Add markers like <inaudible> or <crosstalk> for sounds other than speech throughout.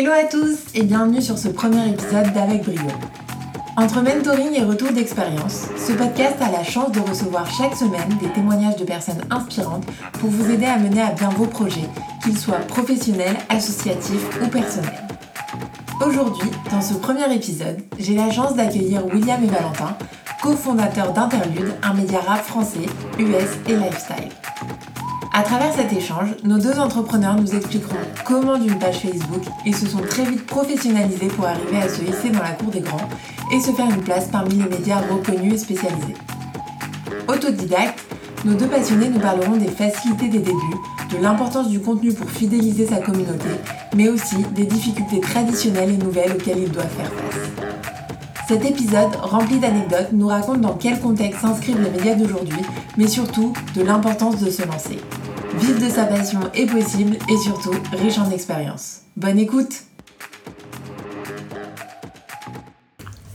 Hello à tous et bienvenue sur ce premier épisode d'Avec Brio. Entre mentoring et retour d'expérience, ce podcast a la chance de recevoir chaque semaine des témoignages de personnes inspirantes pour vous aider à mener à bien vos projets, qu'ils soient professionnels, associatifs ou personnels. Aujourd'hui, dans ce premier épisode, j'ai la chance d'accueillir William et Valentin, cofondateurs d'Interlude, un média rap français, US et lifestyle. À travers cet échange, nos deux entrepreneurs nous expliqueront comment d'une page Facebook, ils se sont très vite professionnalisés pour arriver à se hisser dans la cour des grands et se faire une place parmi les médias reconnus et spécialisés. Autodidactes, nos deux passionnés nous parleront des facilités des débuts, de l'importance du contenu pour fidéliser sa communauté, mais aussi des difficultés traditionnelles et nouvelles auxquelles ils doivent faire face. Cet épisode, rempli d'anecdotes, nous raconte dans quel contexte s'inscrivent les médias d'aujourd'hui, mais surtout de l'importance de se lancer. Vivre de sa passion est possible et surtout riche en expérience. Bonne écoute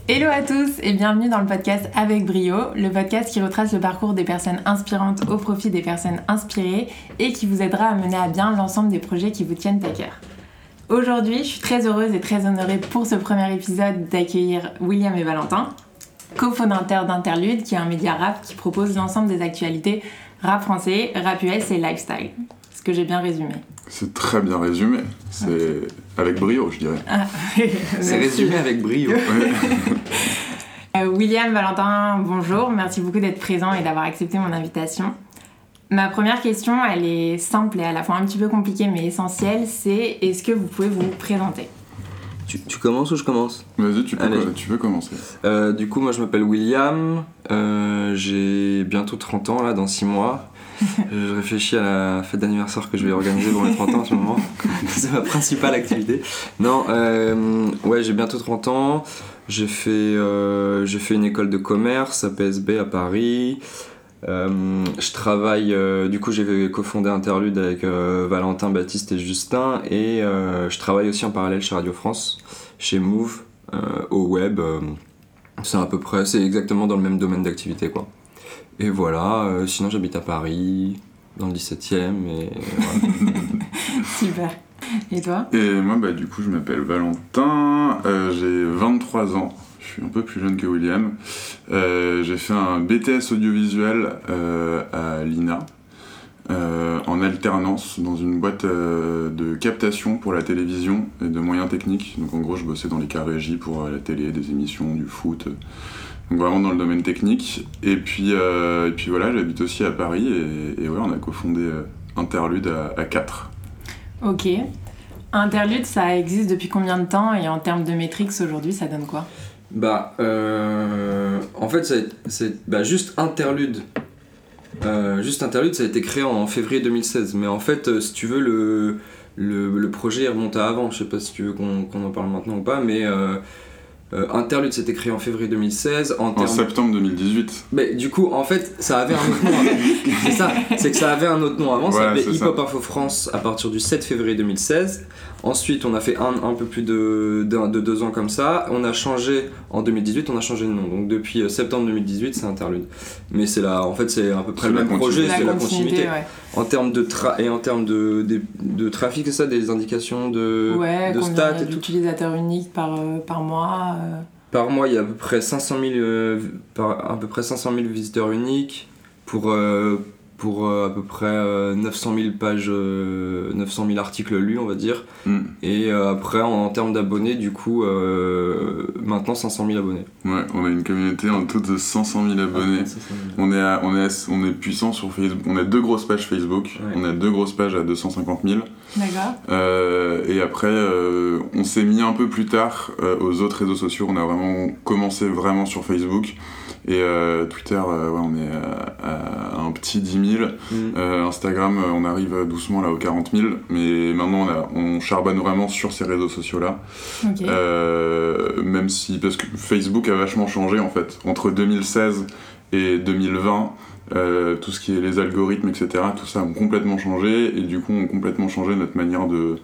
Hello à tous et bienvenue dans le podcast Avec Brio, le podcast qui retrace le parcours des personnes inspirantes au profit des personnes inspirées et qui vous aidera à mener à bien l'ensemble des projets qui vous tiennent à cœur. Aujourd'hui, je suis très heureuse et très honorée pour ce premier épisode d'accueillir William et Valentin, cofondateurs d'Interlude, qui est un média rap qui propose l'ensemble des actualités rap français, rap US et lifestyle. Ce que j'ai bien résumé. C'est très bien résumé. C'est avec brio, je dirais. Ah, C'est résumé avec brio. <laughs> Euh, William, Valentin, bonjour. Merci beaucoup d'être présent et d'avoir accepté mon invitation. Ma première question, elle est simple et à la fois un petit peu compliquée mais essentielle, c'est est-ce que vous pouvez vous présenter? Tu, tu commences ou je commence Vas-y, tu, tu peux commencer. Euh, Du coup, moi je m'appelle William, euh, j'ai bientôt 30 ans là, dans 6 mois. <laughs> Je réfléchis à la fête d'anniversaire que je vais organiser pour mes 30 ans en ce moment. <laughs> C'est ma principale activité. Non, euh, ouais, j'ai bientôt 30 ans. J'ai fait, euh, j'ai fait une école de commerce à PSB à Paris. Euh, je travaille, euh, du coup j'ai cofondé Interlude avec euh, Valentin, Baptiste et Justin et euh, je travaille aussi en parallèle chez Radio France, chez Move, euh, au web. euh, c'est à peu près, c'est exactement dans le même domaine d'activité quoi. Et voilà, euh, sinon j'habite à Paris, dans le 17 e et voilà. <laughs> Super. Et toi? Et moi, bah, du coup, je m'appelle Valentin, euh, j'ai 23 ans, je suis un peu plus jeune que William. Euh, j'ai fait un BTS audiovisuel euh, à l'INA, euh, en alternance dans une boîte de captation pour la télévision et de moyens techniques. Donc en gros, je bossais dans les cas régie pour la télé, des émissions, du foot. Donc vraiment dans le domaine technique. Et puis, et puis voilà, j'habite aussi à Paris et, ouais, on a cofondé Interlude à, à 4. Ok. Interlude, ça existe depuis combien de temps et en termes de métriques aujourd'hui, ça donne quoi? Bah, euh, en fait, c'est- bah, juste Interlude. Euh, juste Interlude, ça a été créé en février 2016. Mais en fait, euh, si tu veux, le, le, le projet remonte à avant. Je sais pas si tu veux qu'on en parle maintenant ou pas, mais euh, Interlude, c'était créé en février 2016. En septembre 2018. mais du coup, en fait, ça avait un autre nom avant. <laughs> c'est ça, c'est que ça avait un autre nom avant. ça Ouais, s'appelait c'est Hip Hop Info France à partir du 7 février 2016. Ensuite, on a fait un, un peu plus de, de deux ans comme ça. On a changé en 2018, on a changé de nom. Donc depuis euh, septembre 2018, c'est Interlude. Mais c'est là, en fait, c'est à peu près le même projet, c'est la continuité. ouais. En termes de tra et en termes de, de, de trafic, c'est ça, des indications de, Ouais, de stats et tout? d'utilisateurs uniques par, euh, par mois euh. Par mois, il y a à peu près 500 000, euh, par, à peu près 500 000 visiteurs uniques pour, euh, pour euh, à peu près euh, 900 000 pages, euh, 900 000 articles lus, on va dire. Mm. Et euh, après, en, en termes d'abonnés, du coup, euh, maintenant 500 000 abonnés. Ouais, on a une communauté en tout de 500 000 abonnés. 500 000. On est, à- on, est à- on est puissant sur Facebook. On a deux grosses pages Facebook. Ouais. On a deux grosses pages à 250 000. D'accord. Euh, et après, euh, on s'est mis un peu plus tard euh, aux autres réseaux sociaux. On a vraiment commencé vraiment sur Facebook. Et euh, Twitter, euh, ouais, on est à, à un petit 10 000. Mm. Euh, Instagram, euh, on arrive doucement là aux 40 000. Mais maintenant, on, a- on charbonne vraiment sur ces réseaux sociaux-là. Ok. Euh, même si, parce que Facebook a vachement changé en fait. Entre 2016 et 2020, euh, tout ce qui est les algorithmes, etc., tout ça ont complètement changé et du coup ont complètement changé notre manière de,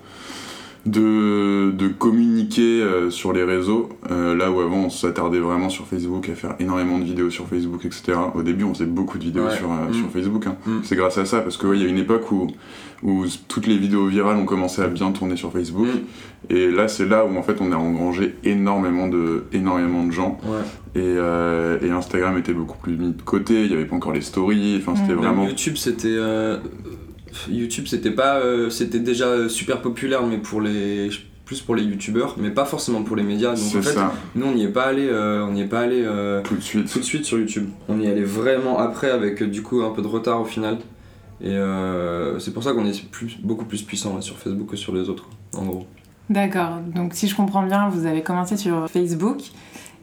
de, de communiquer euh, sur les réseaux, euh, là où avant on s'attardait vraiment sur Facebook à faire énormément de vidéos sur Facebook, etc. Au début on faisait beaucoup de vidéos Ouais. sur, euh, Mm. sur Facebook. hein. Mm. C'est grâce à ça, parce qu'il y a une époque où, où toutes les vidéos virales ont commencé à bien tourner sur Facebook. Mm. Et là c'est là où en fait on a engrangé énormément de, énormément de gens. Ouais. Et, euh, et Instagram était beaucoup plus mis de côté, il n'y avait pas encore les stories, enfin c'était. Même vraiment... YouTube, c'était. euh, YouTube, c'était pas. euh, c'était déjà super populaire, mais pour les. Plus pour les youtubeurs, mais pas forcément pour les médias. Donc C'est en fait, ça, nous on n'y est pas allé, euh, on n'y est pas allé euh, tout de suite. tout de suite sur YouTube. On y allait vraiment après avec du coup un peu de retard au final. Et euh, c'est pour ça qu'on est plus, beaucoup plus puissant ouais, sur Facebook que sur les autres, en gros. D'accord, donc si je comprends bien, vous avez commencé sur Facebook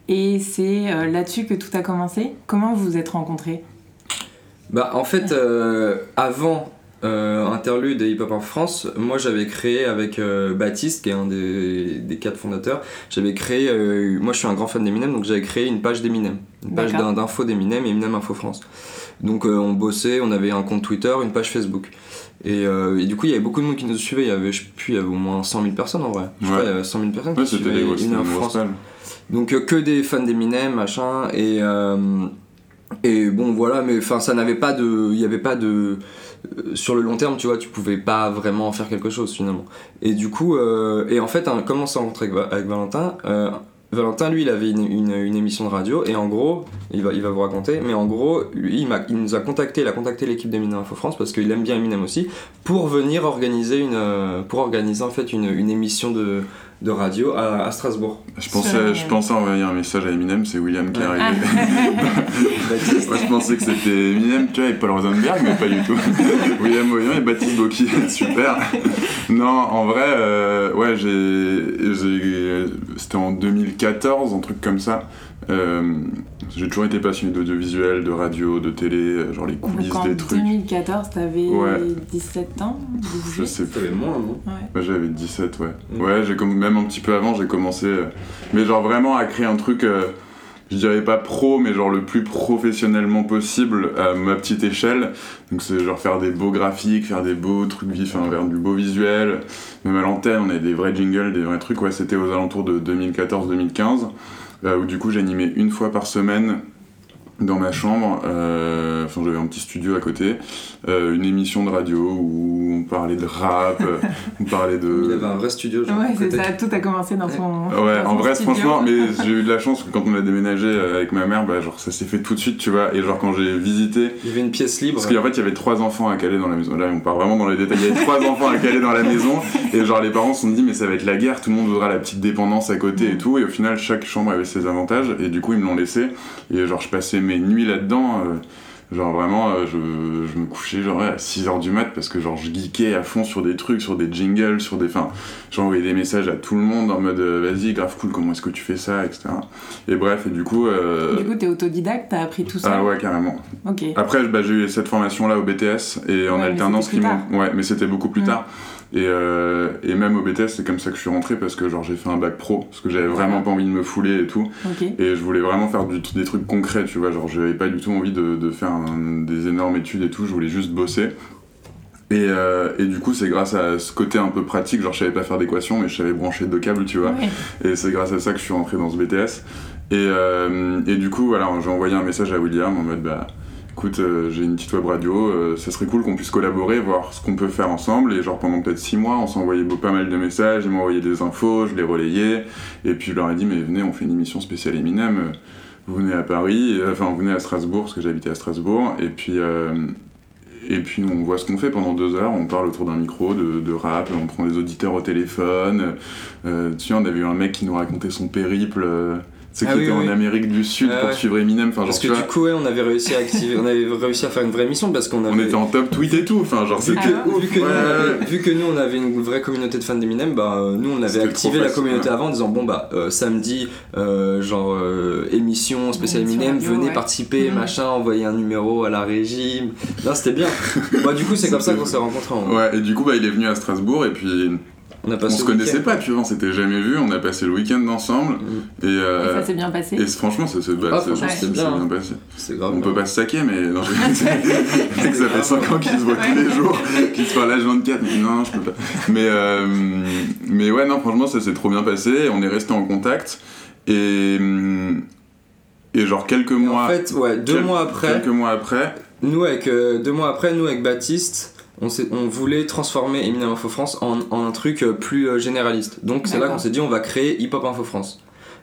et c'est euh, là-dessus que tout a commencé. Comment vous vous êtes rencontrés? Bah en fait, euh, avant euh, Interlude et Hip Hop en France, moi j'avais créé avec euh, Baptiste, qui est un des, des quatre fondateurs, j'avais créé, euh, moi je suis un grand fan d'Eminem, donc j'avais créé une page d'Eminem, une page D'accord. d'in- d'infos d'Eminem, Eminem Info France. Donc euh, on bossait, on avait un compte Twitter, une page Facebook. Et, euh, et du coup il y avait beaucoup de monde qui nous suivait, il y avait, je sais plus, il y avait au moins 100 000 personnes en vrai. Je Ouais. crois qu'il y avait 100 000 personnes Ouais, qui c'était suivaient des Eminem France. Donc euh, que des fans d'Eminem, machin, et, euh, et bon voilà, mais enfin ça n'avait pas de... Il n'y avait pas de... euh, Sur le long terme, tu vois, tu pouvais pas vraiment en faire quelque chose finalement. Et du coup, euh, et en fait, hein, comment s'est rencontré avec, Va- avec Valentin euh, Valentin, lui, il avait une, une- émission de radio, et en gros, il va, il va vous raconter, mais en gros, lui, il, il nous a contacté, il a contacté l'équipe d'Eminem Info France, parce qu'il aime bien Eminem aussi, pour venir organiser une, pour organiser en fait une, une émission de, de radio à, à Strasbourg. Je pensais, je pensais envoyer un message à Eminem, c'est William qui est arrivé. Moi je pensais que c'était Eminem, tu vois, et Paul Rosenberg, mais pas du tout. <laughs> William Moyon et Baptiste Bocchi, <laughs> super. Non, en vrai, euh, ouais, j'ai, j'ai- c'était en 2014, un truc comme ça. Euh, j'ai toujours été passionné d'audiovisuel, de radio, de télé, genre les coulisses Donc en des trucs. 2014, t'avais Ouais. 17 ans Je sais plus. T'avais moins, non? Ouais. Ouais, j'avais 17, ouais. Mm. Ouais, j'ai comme même un petit peu avant, j'ai commencé, euh, mais genre vraiment à créer un truc, euh, je dirais pas pro, mais genre le plus professionnellement possible à ma petite échelle. Donc c'est genre faire des beaux graphiques, faire des beaux trucs vifs, faire du beau visuel. Même à l'antenne, on avait des vrais jingles, des vrais trucs. Ouais, c'était aux alentours de 2014-2015, euh, où du coup j'animais une fois par semaine dans ma chambre, euh, enfin j'avais un petit studio à côté, euh, une émission de radio où on parlait de rap, euh, on parlait de... Il avait un vrai studio, genre. Ouais, c'est ça, tout a commencé dans son. Ouais, dans en son vrai, studio. franchement, mais <laughs> j'ai eu de la chance que quand on a déménagé avec ma mère, bah, genre ça s'est fait tout de suite, tu vois. Et genre quand j'ai visité, Il y avait une pièce libre. parce qu'en fait il y avait trois enfants à caler dans la maison. Là, on part vraiment dans les détails. Il y avait trois <laughs> enfants à caler dans la maison, et genre les parents se sont dit, mais ça va être la guerre, tout le monde voudra la petite dépendance à côté et tout. Et au final, chaque chambre avait ses avantages, et du coup ils me l'ont laissé. Et genre je passais mes nuits là-dedans. euh, Genre vraiment, euh, je, je me couchais genre à 6h du mat parce que genre je geekais à fond sur des trucs, sur des jingles, sur des... Enfin, j'envoyais des messages à tout le monde en mode euh, vas-y, grave cool, comment est-ce que tu fais ça, etc. Et bref, et du coup... euh, Du coup, t'es autodidacte, t'as appris tout ça. ah ouais, carrément. Ok. Après, bah, j'ai eu cette formation-là au BTS et en Ouais, mais alternance m'ont... Ouais, mais c'était beaucoup plus Mm. tard. Et, euh, et même au BTS, c'est comme ça que je suis rentré parce que genre j'ai fait un bac pro, parce que j'avais vraiment pas envie de me fouler et tout. Et je voulais vraiment faire du- des trucs concrets, tu vois. Genre, j'avais pas du tout envie de, de faire un- des énormes études et tout, je voulais juste bosser. Et, euh, et du coup, c'est grâce à ce côté un peu pratique, genre je savais pas faire d'équation, mais je savais brancher deux câbles, tu vois. Ouais. Et c'est grâce à ça que je suis rentré dans ce BTS. Et, euh, et du coup, voilà, j'ai envoyé un message à William en mode bah écoute, euh, j'ai une petite web radio, euh, ça serait cool qu'on puisse collaborer, voir ce qu'on peut faire ensemble. Et genre pendant peut-être six mois, on s'envoyait pas mal de messages, ils m'envoyaient des infos, je les relayais. Et puis je leur ai dit, mais venez, on fait une émission spéciale Eminem. euh, Vous venez à Paris, et- enfin vous venez à Strasbourg, parce que j'habitais à Strasbourg. Et puis, euh, et puis on voit ce qu'on fait pendant deux heures, on parle autour d'un micro de, de rap, on prend des auditeurs au téléphone. Euh, tu sais, on avait eu un mec qui nous racontait son périple. Sais, Ah qui oui, était oui. en Amérique du Sud Ah pour ouais. suivre Eminem. Enfin, genre, Parce que vois, du coup, ouais, on avait réussi à activer, on avait réussi à faire une vraie émission parce qu'on avait. on était en top tweet et tout. Enfin, genre, Vu c'était Ah que, ouf. vu, que nous, Ouais, avait, vu que nous on avait une vraie communauté de fans d'Eminem, bah euh, nous on avait activé la communauté ouais. avant en disant bon bah euh, samedi euh, genre euh, émission spéciale Eminem, venez ouais. participer Mhm. machin, envoyer un numéro à la régie. Là c'était bien. <laughs> bah du coup c'est comme ça qu'on s'est rencontrés. Ouais, et du coup, bah, il est venu à Strasbourg et puis On a On se connaissait pas, tu vois, on s'était jamais vu, on a passé le week-end ensemble. Mm. Et, Et euh, ça s'est bien passé. et franchement, ça s'est bah, bien, bien passé. Grave. On peut pas se saquer, mais non, je que ça fait 5 ans qu'ils se voient tous les jours, qu'ils se parlent H24. mais Non, je peux pas. Mais, euh, mais ouais, non, franchement, ça s'est trop bien passé. On est resté en contact. Et, et genre quelques Et mois, En fait, ouais, deux quel- mois après, quelques mois après, nous avec euh, deux mois après, nous avec Baptiste, on, voulait transformer Eminem Info France en, en un truc euh, plus euh, généraliste. Donc c'est là qu'on s'est dit on va créer Hip Hop Info France.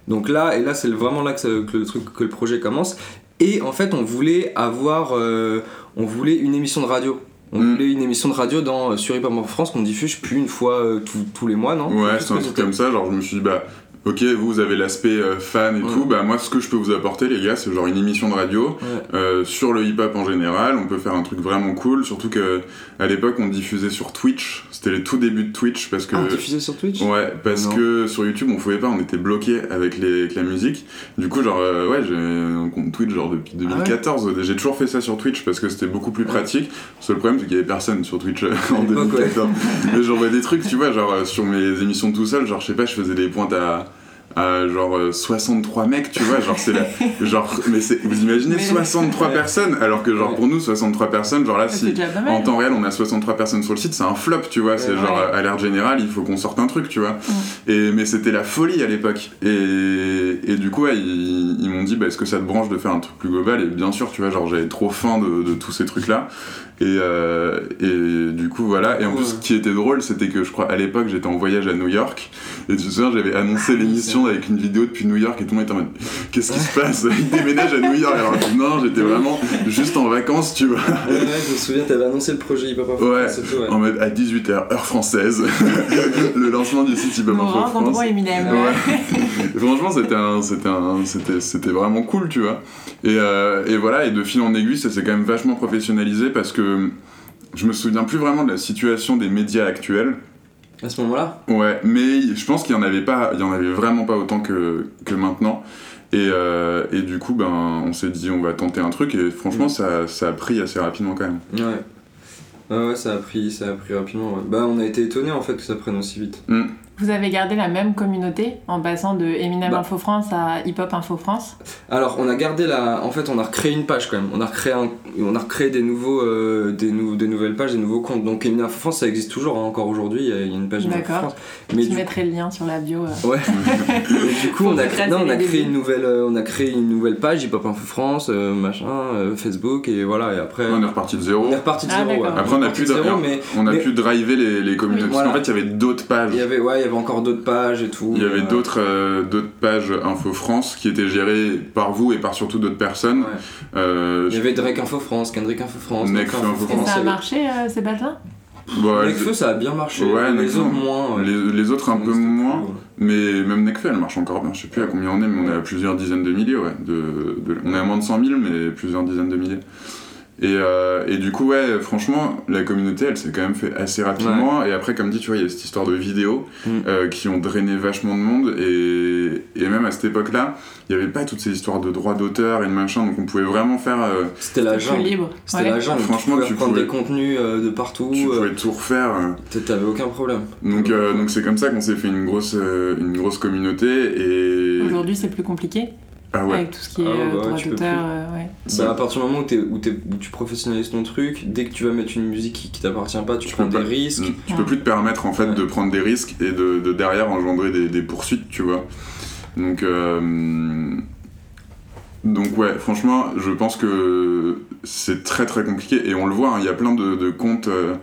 Donc là, et là c'est vraiment là que, ça- que le truc, que le projet commence. Et en fait, on voulait avoir, euh, on voulait une émission de radio. On Mm. voulait une émission de radio dans, sur Hip Hop Info France qu'on diffuse plus une fois euh, tous- tous les mois, non? Ouais, c'est un truc comme ça. Genre, je me suis dit, bah, ok, vous, vous avez l'aspect euh, fan et Ouais. tout. Bah, moi, ce que je peux vous apporter, les gars, c'est genre une émission de radio. Ouais. Euh, sur le hip-hop en général, on peut faire un truc vraiment cool, surtout que à l'époque on diffusait sur Twitch, c'était les tout débuts de Twitch parce que Ah, diffusé sur Twitch? Ouais, parce Non. que sur YouTube on pouvait pas, on était bloqué avec, les, avec la musique. Du coup genre euh, ouais, j'ai un compte Twitch genre depuis Ah 2014, j'ai toujours fait ça sur Twitch parce que c'était beaucoup plus pratique. Le seul problème c'est qu'il y avait personne sur Twitch euh, <laughs> en l'époque, 2014. Mais j'envoie des trucs, tu vois, genre sur mes émissions tout seul, genre je sais pas, je faisais des pointes à à genre euh, 63 mecs, tu vois, genre c'est la, <laughs> genre mais c'est vous imaginez Mais- 63 Ouais. personnes alors que genre Ouais. pour nous 63 personnes genre là si en temps réel on a 63 personnes sur le site, c'est un flop, tu vois, c'est Ouais. genre à l'ère générale, il faut qu'on sorte un truc, tu vois. Mm. Et mais c'était la folie à l'époque. Et, et du coup ils, ils m'ont dit bah, est-ce que ça te branche de faire un truc plus global? Et bien sûr, tu vois, genre j'avais trop faim de, de tous ces trucs là. Et, euh, et du coup voilà, et en plus ce qui était drôle, c'était que je crois à l'époque j'étais en voyage à New York et tu te souviens, j'avais annoncé l'émission avec une vidéo depuis New York et tout le monde était en mode Qu'est-ce qui se passe? <laughs> Il déménage à New York. Alors non, j'étais vraiment juste en vacances, tu vois. Ouais, je me souviens, t'avais annoncé le projet Hip Hop Info Ouais. France ouais. En mode à 18h, heure française. <laughs> le lancement du site Hip Hop Info France. Eminem. Ouais. <laughs> Franchement, c'était un- c'était un- c'était c'était vraiment cool, tu vois. Et, euh, et voilà, et de fil en aiguille, ça s'est quand même vachement professionnalisé parce que je me souviens plus vraiment de la situation des médias actuels. À ce moment-là Ouais, mais je pense qu'il y en avait pas, il y en avait vraiment pas autant que, que maintenant. Et, euh, et du coup, ben, on s'est dit, on va tenter un truc, et franchement, Mm. ça, ça a pris assez rapidement quand même. Ouais. Ouais, ouais, ça a pris, ça a pris rapidement. ouais. Bah, on a été étonnés en fait que ça prenne aussi vite. Vous avez gardé la même communauté en passant de Eminem Bah. Info France à Hip Hop Info France Alors, on a gardé la. En fait, on a recréé une page quand même. On a recréé, un... on a recréé des, nouveaux, euh, des, nou- des nouvelles pages, des nouveaux comptes. Donc, Eminem Info France, ça existe toujours hein, encore aujourd'hui. Il y a a une page Eminem Info D'accord. France. Mais Je du mettrai le lien sur la bio. euh. Ouais. <laughs> Et du coup, on a, retracer non, on a créé une nouvelle, euh, on a créé une nouvelle page Hip Hop Info France, euh, machin, euh, Facebook et voilà. Et après, On est reparti de zéro. on est reparti de Ah, zéro. ouais. Après, on a reparti pu, de zéro, mais on a mais- pu driver les, les communautés. Oui, voilà. En fait, il y avait d'autres pages. il y avait, ouais, il y avait encore d'autres pages et tout. Il y avait euh, d'autres euh, d'autres pages Info France qui étaient gérées par vous et par surtout d'autres personnes. ouais. Euh, Il y avait Drake Info France, Kendrick Info France, Nekfeu Info Et France, ça a marché euh, ces pages-là Nekfeu, ça a bien marché. Ouais, les Nekfeu. autres moins. ouais. les, les autres un peu moins. ouais. Mais même Nekfeu, elle marche encore bien. Je sais plus à combien on est, mais on est à plusieurs dizaines de milliers, ouais. De, de- on est à moins de 100 000, mais plusieurs dizaines de milliers. Et, euh, et du coup, ouais, franchement, la communauté, elle s'est quand même fait assez rapidement. Et après, comme dit, tu vois, il y a cette histoire de vidéos Mm. euh, qui ont drainé vachement de monde. Et, et même à cette époque-là, il n'y avait pas toutes ces histoires de droits d'auteur et de machin. Donc on pouvait vraiment faire. euh, C'était la jungle. libre. C'était Ouais. la jungle. Franchement, tu pouvais tu prendre pouvais- des contenus euh, de partout. tu euh, pouvais tout refaire. T'avais aucun problème. Donc euh, donc c'est comme ça qu'on s'est fait une grosse, euh, une grosse communauté. Et. Aujourd'hui, c'est plus compliqué Ah ouais. avec tout ce qui est Ah euh, bah droit d'auteur. euh, ouais. Bah, à partir du moment où, tu professionnalises ton truc, dès que tu vas mettre une musique qui, qui t'appartient pas, tu, Tu prends des pas. risques. Tu Ouais. peux plus te permettre en fait Ouais. de prendre des risques et de, de derrière engendrer des, des poursuites, tu vois. Donc, euh, donc ouais, franchement, je pense que c'est très très compliqué et on le voit, hein, il y a plein de, de comptes, euh,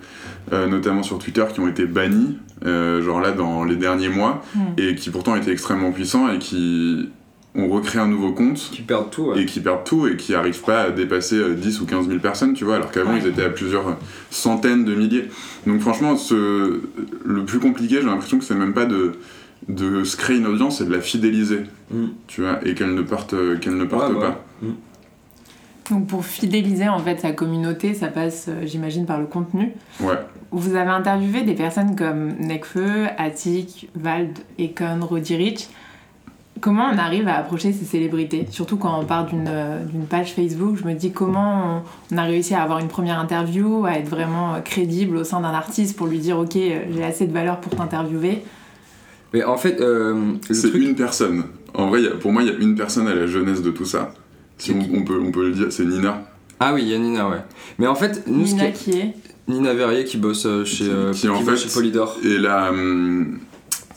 euh, notamment sur Twitter, qui ont été bannis, euh, genre là dans les derniers mois, Mm. et qui pourtant étaient extrêmement puissants et qui ont recréé un nouveau compte Qui perdent tout. ouais. et qui perdent tout et qui arrivent pas à dépasser euh, 10 ou 15 000 personnes, tu vois, alors qu'avant Ouais. ils étaient à plusieurs centaines de milliers. Donc franchement, ce, le plus compliqué, j'ai l'impression que c'est même pas de, de se créer une audience, c'est de la fidéliser, Mm. tu vois, et qu'elle ne parte, qu'elle ne parte Ouais, bah, pas. Donc pour fidéliser en fait sa communauté, ça passe, euh, j'imagine, par le contenu. Ouais. Vous avez interviewé des personnes comme Nekfeu, Attic, Vald, Econ, Roddy Rich. Comment on arrive à approcher ces célébrités? Surtout quand on part d'une d'une page Facebook, je me dis comment on, a réussi à avoir une première interview, à être vraiment crédible au sein d'un artiste pour lui dire ok, j'ai assez de valeur pour t'interviewer. Mais en fait, euh, c'est une personne. En vrai, pour moi, il y a une personne à la jeunesse de tout ça. Si on, peut, on peut le dire, c'est Nina. Ah oui, il y a Nina, ouais. Mais en fait, nous, Nina qui est Nina Verrier qui bosse euh, chez, euh, qui, en fait, chez Polydor. Et là, hum,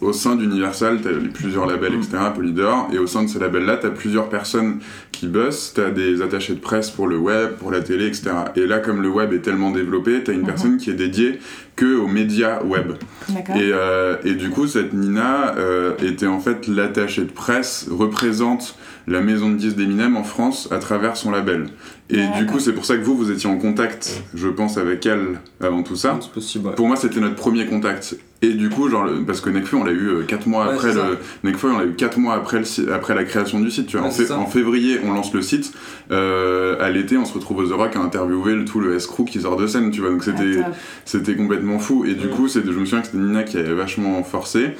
au sein d'Universal, tu as plusieurs labels, mm. etc., Polydor, et au sein de ces labels-là, tu as plusieurs personnes qui bossent, tu as des attachés de presse pour le web, pour la télé, etc. Et là, comme le web est tellement développé, tu as une mm-hmm. personne qui est dédiée que aux médias web. Et, euh, et, du coup, cette Nina était en fait l'attachée de presse, représente la maison de disques d'Eminem en France à travers son label. Et du coup, c'est pour ça que vous, vous étiez en contact, je pense, avec elle avant tout ça. C'est possible. Pour moi, c'était notre premier contact. Et du coup, genre, parce que Nekfeu, on l'a eu 4 euh, mois après le. Nekfeu, on l'a eu 4 mois après, le, après la création du site. Tu vois. en, février, on lance le site. Euh, à l'été, on se retrouve aux The Rock à interviewer le, tout le S-Crew qui sort de scène, tu vois. Donc c'était, c'était complètement fou. Et du coup, je me souviens que c'était Nina qui avait vachement forcé.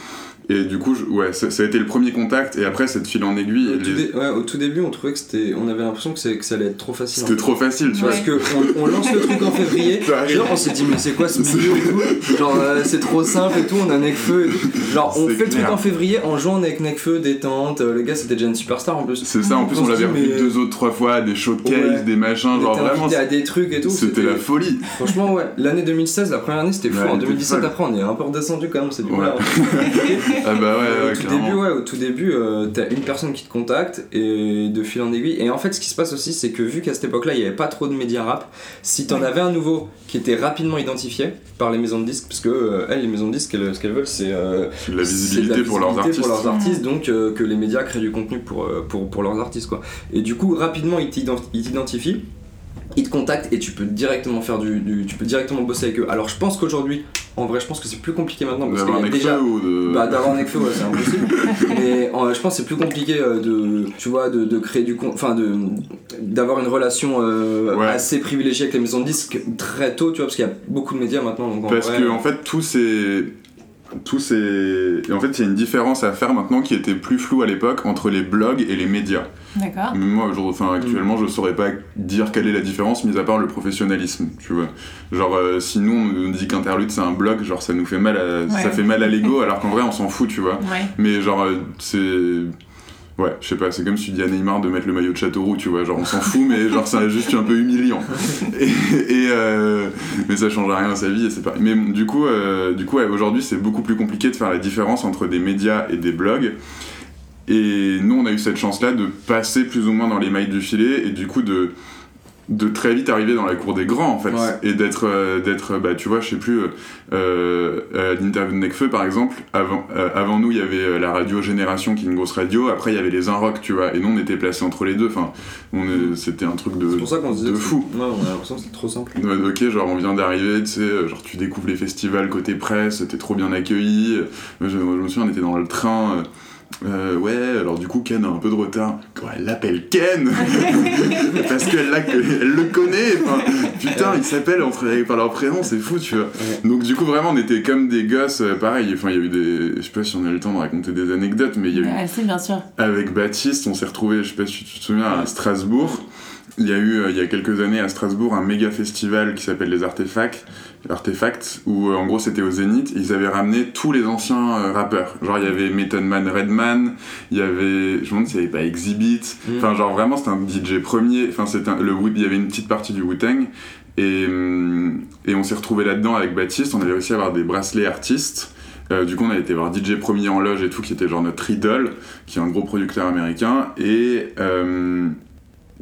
Et du coup, ouais, ça, a été le premier contact, et après, cette file en aiguille. Au, tout, ouais, au tout début, on trouvait que c'était. On avait l'impression que, que ça allait être trop facile. C'était trop facile, tu vois. Parce qu'on on lance le truc en février, genre, on s'est dit, mais c'est quoi ce milieu et <laughs> tout Genre, euh, c'est trop simple et tout, on a Necfeu et tout. Genre, on fait le truc en février en jouant avec Necfeu, détente. Euh, le gars, c'était déjà une superstar en plus. C'est ça, en plus, on, l'avait revu deux autres, trois fois, des showcases, des machins, genre vraiment. Il y a des trucs et tout. C'était la folie. Franchement, ouais. L'année 2016, la première année, c'était fou. En 2017, après, on est un peu redescendu quand même, c'est du <laughs> Ah bah ouais, <laughs> au tout début, ouais, au tout début, euh, t'as une personne qui te contacte et de fil en aiguille. Et en fait, ce qui se passe aussi, c'est que vu qu'à cette époque-là, il n'y avait pas trop de médias rap, si t'en avais un nouveau qui était rapidement identifié par les maisons de disques, parce que euh, elles, les maisons de disques, ce qu'elles veulent, c'est euh, la visibilité, pour, leurs artistes. pour leurs artistes, donc que les médias créent du contenu pour, pour, pour leurs artistes, quoi. Et du coup, rapidement, ils t'identifient ils te contactent et tu peux directement faire du, tu peux directement bosser avec eux. Alors je pense qu'aujourd'hui, en vrai, je pense que c'est plus compliqué maintenant parce qu'il y a déjà ou de... bah, d'avoir un ouais, c'est impossible. <laughs> Mais je pense que c'est plus compliqué euh, de, tu vois, de, de créer du, enfin de, d'avoir une relation euh, assez privilégiée avec les maisons de disques très tôt, tu vois, parce qu'il y a beaucoup de médias maintenant. Donc parce que en fait, tous ces tous ces... Et en fait, il y a une différence à faire maintenant qui était plus floue à l'époque entre les blogs et les médias. D'accord. Moi, enfin, actuellement, je saurais pas dire quelle est la différence, mis à part le professionnalisme, tu vois. Genre, euh, si nous, on dit qu'Interlude, c'est un blog, genre, ça nous fait mal à... ça fait mal à l'ego, alors qu'en vrai, on s'en fout, tu vois. Mais genre, euh, c'est Ouais, je sais pas, c'est comme si tu dis à Neymar de mettre le maillot de Châteauroux, tu vois, genre on s'en <laughs> fout, mais genre c'est juste un peu humiliant. Et, euh, mais ça change rien à sa vie et c'est pas. Mais du coup, euh, du coup aujourd'hui c'est beaucoup plus compliqué de faire la différence entre des médias et des blogs. Et nous on a eu cette chance-là de passer plus ou moins dans les mailles du filet et du coup de de très vite arriver dans la cour des grands en fait. Et d'être euh, d'être bah tu vois je sais plus euh, à l'interview de Necfeu par exemple avant euh, avant nous il y avait la radio Génération qui est une grosse radio. Après il y avait les Un Rock tu vois. Et nous on était placés entre les deux. Enfin c'était un truc de pour ça qu'on de fou. ouais, on a l'impression que c'était trop simple. Ok genre on vient d'arriver tu sais genre tu découvres les festivals côté presse t'es trop bien accueilli. Je, je, me souviens on était dans le train euh, ouais, alors du coup, Ken a un peu de retard. Quand elle l'appelle Ken <laughs> Parce qu'elle elle le connaît Putain, ils s'appellent par leur prénom, c'est fou, tu vois. Donc, du coup, vraiment, on était comme des gosses, euh, pareil. Enfin, il y a eu des. Je sais pas si on a eu le temps de raconter des anecdotes, mais il y a eu. Ouais, bien sûr. Avec Baptiste, on s'est retrouvé, je sais pas si tu te souviens, à Strasbourg. Il y a eu, euh, il y a quelques années à Strasbourg, un méga festival qui s'appelle les Artefacts, Artefacts où euh, en gros c'était au Zénith, ils avaient ramené tous les anciens euh, rappeurs. Genre il y avait Method Man Redman, il y avait, je me demande s'il n'y avait pas Exhibit, mm. enfin genre vraiment c'était un DJ premier, enfin c'était le il y avait une petite partie du Wu-Tang, et, hum, et on s'est retrouvé là-dedans avec Baptiste, on avait réussi à avoir des bracelets artistes, du coup, on a été voir DJ Premier en loge et tout, qui était genre notre idole, qui est un gros producteur américain. Et,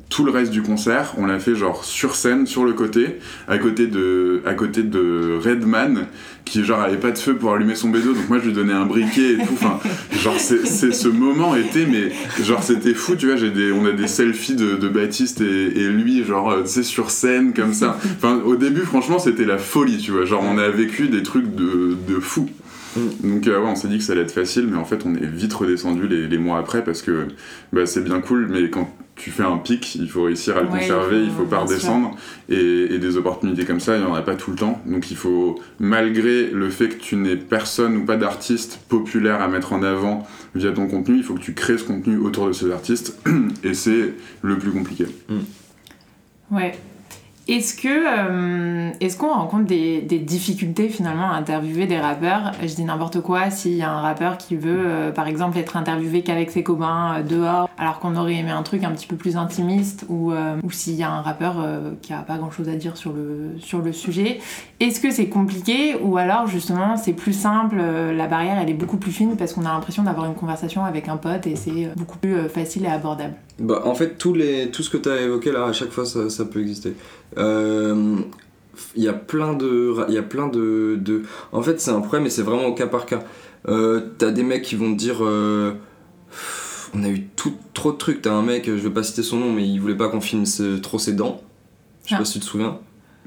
tout le reste du concert, on l'a fait genre sur scène, sur le côté, à côté de, à côté de Redman, qui genre avait pas de feu pour allumer son bédo, donc moi je lui donnais un briquet et tout. Enfin, genre c'est, ce moment était, mais genre c'était fou, tu vois. J'ai des, on a des selfies de, de Baptiste et, et, lui, genre tu sais sur scène comme ça. Enfin, au début, franchement, c'était la folie, tu vois. Genre on a vécu des trucs de, de fou. Mm. Donc euh, ouais, on s'est dit que ça allait être facile, mais en fait on est vite redescendu les, les mois après parce que bah, c'est bien cool, mais quand tu fais un pic, il faut réussir à le Ouais, conserver, il il faut- faut pas redescendre. Et, et des opportunités comme ça, il n'y en a pas tout le temps. Donc il faut, malgré le fait que tu n'aies personne ou pas d'artiste populaire à mettre en avant via ton contenu, il faut que tu crées ce contenu autour de ces artistes. <clears throat> Et c'est le plus compliqué. Ouais. Est-ce que euh, qu'on rencontre des, difficultés finalement à interviewer des rappeurs? Je dis n'importe quoi, s'il y a un rappeur qui veut euh, par exemple être interviewé qu'avec ses copains euh, dehors, alors qu'on aurait aimé un truc un petit peu plus intimiste, ou, s'il y a un rappeur qui a pas grand chose à dire sur le, sur le sujet, est-ce que c'est compliqué? Ou alors justement c'est plus simple, la barrière elle est beaucoup plus fine parce qu'on a l'impression d'avoir une conversation avec un pote et c'est beaucoup plus facile et abordable? Bah, en fait, tous les, tout ce que tu as évoqué là, à chaque fois, ça, ça peut exister. Euh, Il y a plein de. Il y a plein de, de- En fait, c'est un problème et c'est vraiment au cas par cas. Euh, T'as des mecs qui vont te dire. euh, on a eu tout, trop de trucs. T'as un mec, je vais pas citer son nom, mais il voulait pas qu'on filme trop ses dents. Je sais Ah. pas si tu te souviens.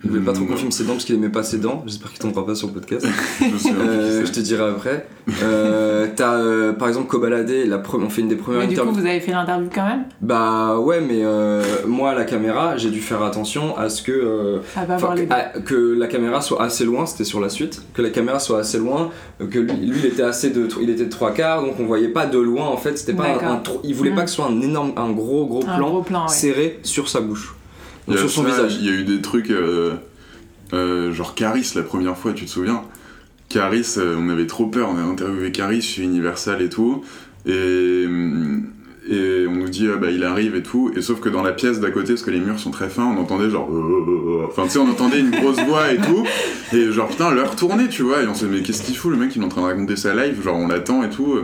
Il voulait pas trop qu'on Non. filme ses dents parce qu'il aimait pas ses dents. J'espère qu'il tombera pas sur le podcast. <laughs> Je Euh, je te dirai après. Euh, T'as euh, par exemple Kobalade, la pre- on fait une des premières Mais du coup interviews. vous avez fait l'interview quand même? Bah ouais, mais euh, moi à la caméra, j'ai dû faire attention à ce que, euh, À pas enfin, voir les que, à- que la caméra soit assez loin, c'était sur la suite, que la caméra soit assez loin, que lui, lui, il était assez de, il était de trois quarts, donc on voyait pas de loin en fait, c'était pas un, un il voulait pas que ce soit un énorme, un gros gros Un plan gros plan, ouais. serré sur sa bouche, donc sur son ça, visage. Il y a eu des trucs, euh, euh, genre Caris la première fois, tu te souviens? Caris, euh, on avait trop peur, on a interviewé Caris chez Universal et tout, et, et on nous dit ah bah il arrive et tout, et sauf que dans la pièce d'à côté, parce que les murs sont très fins, on entendait genre, enfin tu sais, on entendait une grosse voix et tout, et genre putain, l'heure tournait, tu vois, et on se dit mais qu'est-ce qu'il fout, le mec il est en train de raconter sa live, genre on l'attend et tout.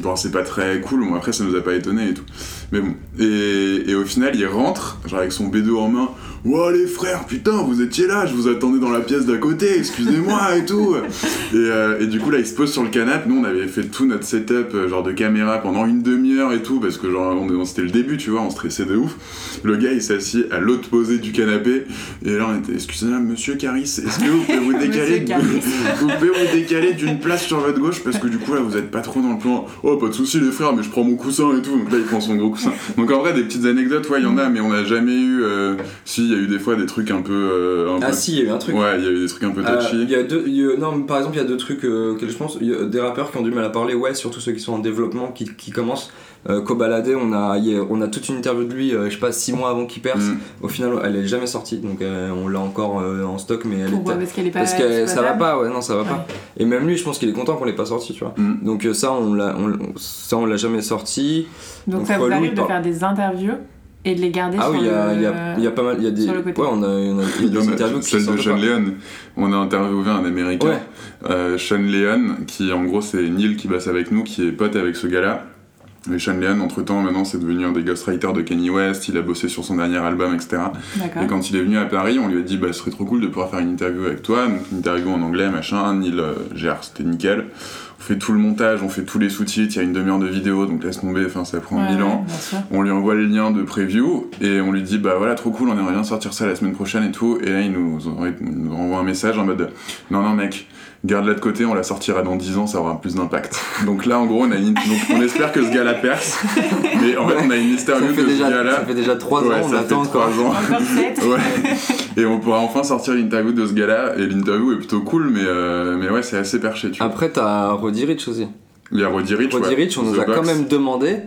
Bon, c'est pas très cool, bon, après ça nous a pas étonné et tout. Mais bon. Et, et au final, il rentre, genre avec son bédo en main. Ouah, les frères, putain, vous étiez là, je vous attendais dans la pièce d'à côté, excusez-moi et tout. <laughs> Et, euh, et du coup, là, il se pose sur le canapé. Nous, on avait fait tout notre setup, euh, genre de caméra pendant une demi-heure et tout, parce que genre, on, c'était le début, tu vois, on stressait de ouf. Le gars, il s'assit à l'autre posé du canapé. Et là, on était, excusez-moi, monsieur Caris, est-ce que vous pouvez vous <laughs> décaler <laughs> vous pouvez vous décaler d'une place sur votre gauche? Parce que du coup là vous êtes pas trop dans le plan. Oh pas de soucis les frères mais je prends mon coussin et tout. Donc là il prend son gros coussin. Donc en vrai des petites anecdotes ouais il y en a mais on n'a jamais eu. euh, Si il y a eu des fois des trucs un peu. euh, un Ah peu- si, il y a eu un truc. Ouais il y a eu des trucs un peu Euh, touchy. il y a deux, il y a- non, par exemple, il y a deux trucs euh, auxquels je pense. Il y a des rappeurs qui ont du mal à parler, ouais, surtout ceux qui sont en développement, qui, qui commencent. Euh, Kobalade, on a, on a toute une interview de lui, euh, je sais pas, 6 mois avant qu'il perce. Mm. Au final, elle est jamais sortie, donc euh, on l'a encore euh, en stock, mais elle Pourquoi est. Parce qu'elle est pas Parce que ça va pas, ouais, non, ça va Ouais. pas. Et même lui, je pense qu'il est content qu'on l'ait pas sorti, tu vois. Mm. Donc ça, on l'a, on, ça, on l'a jamais sorti. Donc, Donc, ça vous arrive de faire des interviews et de les garder Ah sur oui, il y a, le... il y, a, il y a pas mal, il y a des. sur le côté. Ouais, on a, on a- y a des <laughs> a- interviews qui celle de Sean. Leon, on a interviewé un américain, Ouais. euh, Sean Leon, qui en gros c'est Neil qui bosse avec nous, qui est pote avec ce gars-là. Et Sean entre temps, maintenant c'est devenu un des ghostwriters de Kanye West, il a bossé sur son dernier album, etc. Et quand il est venu à Paris, on lui a dit bah ce serait trop cool de pouvoir faire une interview avec toi, donc une interview en anglais, machin, Neil euh, gère, c'était nickel. On fait tout le montage, on fait tous les sous-titres, il y a une demi-heure de vidéo, donc laisse tomber, enfin ça prend Ouais, mille ans. On lui envoie le lien de preview et on lui dit bah voilà trop cool. On aimerait bien sortir ça la semaine prochaine et tout. Et là il nous, il nous renvoie un message en mode non non mec garde-la de côté on la sortira dans 10 ans ça aura plus d'impact. Donc là en gros on a une, donc on espère que ce gars la perce. Mais en fait on a une interview fait, de ce déjà, gars là ça fait déjà 3 ans, on ça attend fait encore. 3 ans. Encore 7 <laughs> ouais. Et on pourra enfin sortir l'interview de ce gars là et l'interview est plutôt cool mais, euh, mais ouais c'est assez perché tu vois. Après, t'as Roddy Rich aussi. il y a Roddy Rich Roddy ouais. Rich, on nous a quand même demandé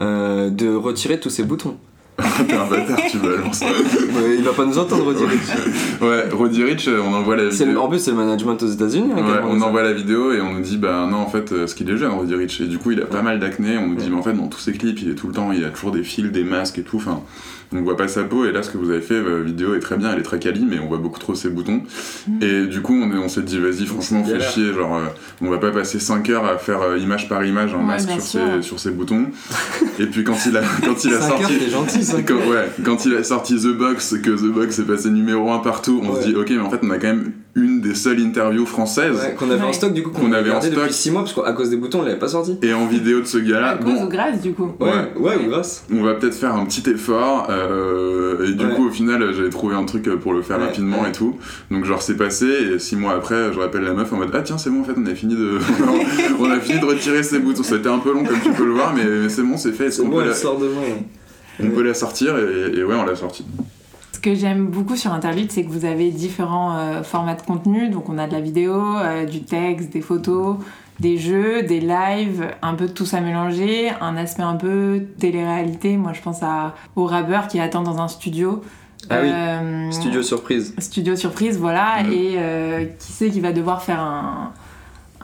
euh, de retirer tous ses boutons. <laughs> t'es un bâtard tu balances <laughs> Ouais, il va pas nous entendre, Roddy Rich. ouais. Roddy Rich on envoie la le- vidéo. en plus, c'est le management aux États-Unis. hein, Ouais, on ça. envoie la vidéo et on nous dit bah non en fait euh, ce qu'il est jeune Roddy Rich. Et du coup il a pas mal d'acné. On nous dit mais en fait dans tous ses clips il est tout le temps il a toujours des fils des masques et tout. Enfin on voit pas sa peau. Et là ce que vous avez fait la vidéo est très bien elle est très quali mais on voit beaucoup trop ses boutons. Et du coup on, on s'est dit vas-y franchement fais chier genre euh, on va pas passer 5 heures à faire euh, image par image un Ouais, masque sur ses, sur ses boutons. Et puis quand il a <laughs> quand il a heures, sorti gentil, quand, ouais, quand il a sorti The Box, que The Box est passé numéro 1 partout, on Ouais. se dit ok mais en fait on a quand même une des seules interviews françaises Ouais, qu'on avait en stock du coup qu'on avait en gardé depuis stock. 6 mois parce qu'à cause des boutons on l'avait pas sorti. et en vidéo de ce À gars-là. cause Bon, ou grâce du coup Ouais, Ouais. ouais, ou grâce. on va peut-être faire un petit effort. euh, et du Ouais. coup, au final, j'avais trouvé un truc pour le faire Ouais, rapidement ouais. et tout. Donc, genre, c'est passé. Et six mois après, je rappelle la meuf en mode Ah, tiens, c'est bon, en fait, on a fini de, <laughs> on a fini de retirer ces boutons. C'était un peu long, comme tu peux le voir, mais, mais c'est bon, c'est fait. Est-ce qu'on bon, peut elle la- sort demain. On peut la sortir et, et ouais, on l'a sortie. Ce que j'aime beaucoup sur Interlude, c'est que vous avez différents euh, formats de contenu. Donc, on a de la vidéo, euh, du texte, des photos, des jeux, des lives, un peu de tout ça mélangé, un aspect un peu télé-réalité. Moi, je pense à, au rappeur qui attend dans un studio. Ah oui, Euh, Studio surprise. Studio surprise, voilà. Mhm. Et euh, qui sait qui va devoir faire un,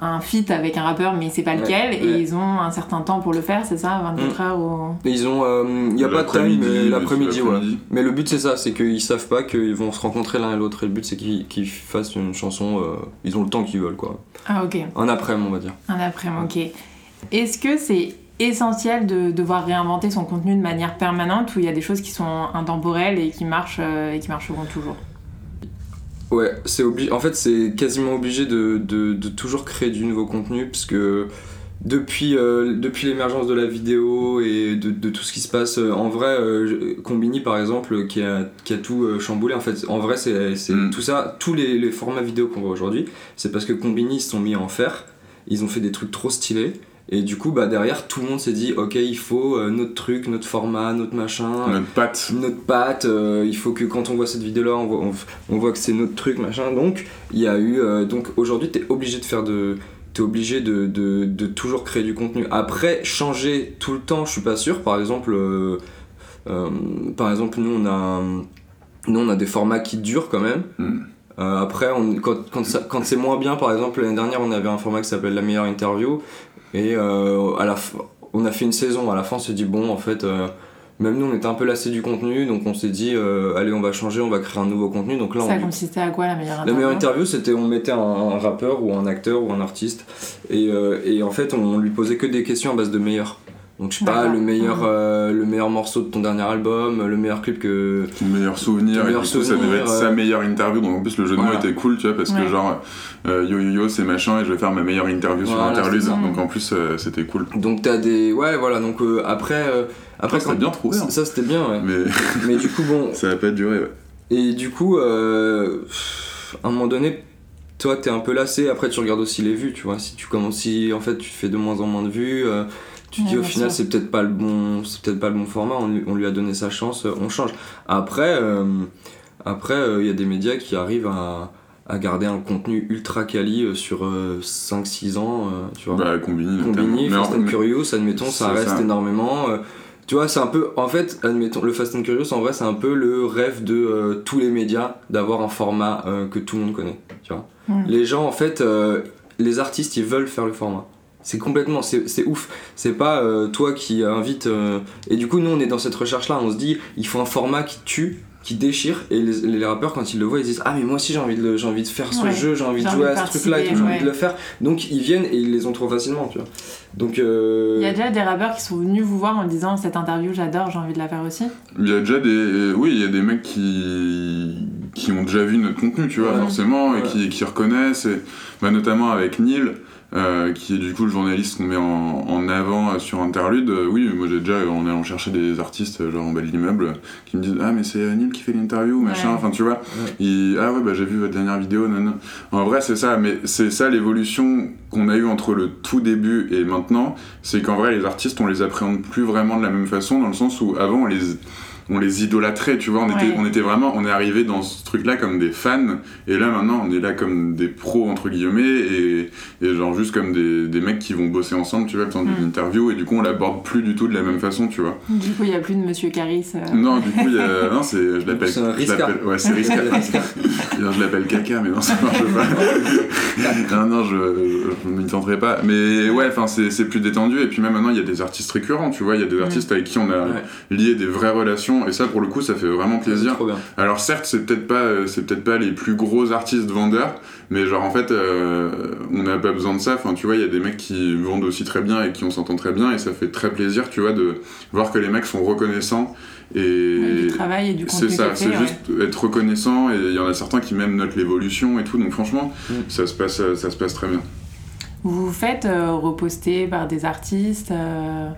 un feat avec un rappeur, mais c'est pas lequel. ouais. Et ils ont un certain temps pour le faire, c'est ça 24 Mhm. heures ou... Ils ont, il y a pas de time, mais l'après-midi, l'après-midi. Mais le but c'est ça, c'est qu'ils savent pas qu'ils vont se rencontrer l'un et l'autre. Et le but c'est qu'ils qu'ils fassent une chanson, euh, ils ont le temps qu'ils veulent quoi. Ah, ok. Un après-midi on va dire. Un après-midi, ok. Est-ce que c'est essentiel de devoir réinventer son contenu de manière permanente ou il y a des choses qui sont intemporelles et qui marchent euh, et qui marcheront toujours? Ouais, c'est en fait c'est quasiment obligé de, de, de toujours créer du nouveau contenu parce que depuis, euh, depuis l'émergence de la vidéo et de, de tout ce qui se passe, euh, en vrai, euh, Combini par exemple, qui a, qui a tout euh, chamboulé, en fait, en vrai, c'est c'est Mm. tout ça, tous les, les formats vidéo qu'on voit aujourd'hui, c'est parce que Combini ils se sont mis à en faire, ils ont fait des trucs trop stylés. Et du coup, bah, derrière, tout le monde s'est dit, ok, il faut euh, notre truc, notre format, notre machin Notre patte. notre patte, euh, il faut que quand on voit cette vidéo là on voit, on, on voit que c'est notre truc machin donc il y a eu euh, donc aujourd'hui t'es obligé de faire de t'es obligé de, de, de toujours créer du contenu après changer tout le temps je suis pas sûr par exemple euh, euh, par exemple nous on a nous on a des formats qui durent quand même Mm. Euh, après, on- quand, quand, quand c'est moins bien, par exemple, l'année dernière, on avait un format qui s'appelle La meilleure interview. Et euh, à la on a fait une saison. À la fin, on s'est dit, bon, en fait, euh, même nous, on était un peu lassés du contenu. Donc, on s'est dit, euh, allez, on va changer, on va créer un nouveau contenu. Donc là, Ça on, consistait à quoi la meilleure la interview meilleure interview, c'était on mettait un, un rappeur ou un acteur ou un artiste. Et, euh, et en fait, on lui posait que des questions à base de meilleur. Donc, je sais pas, le meilleur, euh, le meilleur morceau de ton dernier album, le meilleur clip que. Ton meilleur souvenir, Ton et meilleur du coup, ça souvenir, devait être euh, sa meilleure interview. Donc en plus, le jeu de mots Voilà. était cool, tu vois, parce Ouais. que genre, euh, yo yo yo, c'est machin, et je vais faire ma meilleure interview sur Voilà, Interlude. c'est ça. Donc en plus, euh, c'était cool. Donc, t'as des. Ouais, voilà. Donc, euh, après. euh, après c'était bien trouvé, hein. Ça, c'était bien, ouais. Mais <laughs> Mais du coup, bon, <laughs> ça va pas durer, ouais. Et du coup, euh, à un moment donné, toi, t'es un peu lassé. Après, tu regardes aussi les vues, tu vois. Si tu commences, si en fait, tu fais de moins en moins de vues, euh, tu te Ouais, dis au final, c'est peut-être pas le bon, c'est peut-être pas le bon format. On lui, on lui a donné sa chance, euh, on change. Après, euh, après, il y a des médias qui arrivent à, à garder un contenu ultra quali euh, sur 5-6 ans, euh, tu vois. Bah, Combini. Fast and Curious, admettons, ça reste ça. énormément. euh, tu vois, c'est un peu. En fait, admettons, le Fast and Curious, en vrai, c'est un peu le rêve de euh, tous les médias d'avoir un format euh, que tout le monde connaît. Tu vois. Mm. Les gens, en fait, euh, les artistes, ils veulent faire le format. C'est complètement, c'est ouf. C'est pas euh, toi qui invite. euh, Et du coup, nous, on est dans cette recherche-là. On se dit, il faut un format qui tue, qui déchire. Et les, les rappeurs, quand ils le voient, ils disent Ah, mais moi aussi, j'ai envie, de envie de faire ce Ouais. jeu, j'ai envie de jouer envie à ce truc-là et tout, j'ai envie de le faire. Donc, ils viennent et ils les ont trop facilement, tu vois. Donc, euh, Il y a déjà des rappeurs qui sont venus vous voir en disant cette interview j'adore, j'ai envie de la faire aussi. Il y a déjà des. Oui, il y a des mecs qui. qui ont déjà vu notre contenu, tu vois, Ouais. forcément, et qui, qui reconnaissent. Et... Bah, notamment avec Neil. Euh, qui est du coup le journaliste qu'on met en, en avant euh, sur Interlude, Euh, oui, moi j'ai déjà, en allant chercher des artistes, genre en bas de l'immeuble, qui me disent Ah, mais c'est Neil qui fait l'interview, machin, Ouais. enfin tu vois. Il- ah ouais, bah j'ai vu votre dernière vidéo, non, non. En vrai, c'est ça, mais c'est ça l'évolution qu'on a eue entre le tout début et maintenant, c'est qu'en vrai, les artistes, on les appréhende plus vraiment de la même façon, dans le sens où avant, on les, on les idolâtrait, tu vois, on, était, on était vraiment, on est arrivé dans ce truc-là comme des fans, et là maintenant, on est là comme des pros, entre guillemets, et, et genre juste comme des, des mecs qui vont bosser ensemble, tu vois, le temps d'une Mm. interview, et du coup, on l'aborde plus du tout de la même façon, tu vois. Du coup, il n'y a plus de Monsieur Caris. euh, Non, du coup, il y a, <laughs> non, c'est, je l'appelle, C'est un je l'appelle- ouais, c'est risquard. D'ailleurs, <laughs> <laughs> je l'appelle caca, mais non, ça marche pas. non, non, je, je, je m'y tenterai pas. Mais ouais, enfin, c'est, c'est plus détendu. Et puis même maintenant, il y a des artistes récurrents, tu vois. Il y a des artistes avec qui on a Ouais. lié des vraies relations. Et ça, pour le coup, ça fait vraiment plaisir. trop bien. Alors certes, c'est peut-être pas, euh, c'est peut-être pas les plus gros artistes vendeurs, mais genre en fait, euh, on n'a pas besoin de ça. Enfin, tu vois, il y a des mecs qui vendent aussi très bien et qui on s'entend très bien, et ça fait très plaisir, tu vois, de voir que les mecs sont reconnaissants et Du travail et du c'est ça, c'est juste être reconnaissant et il y en a certains qui même notent l'évolution et tout, donc franchement, Mm. ça, se passe, ça se passe très bien. Vous vous faites euh, reposter par des artistes euh,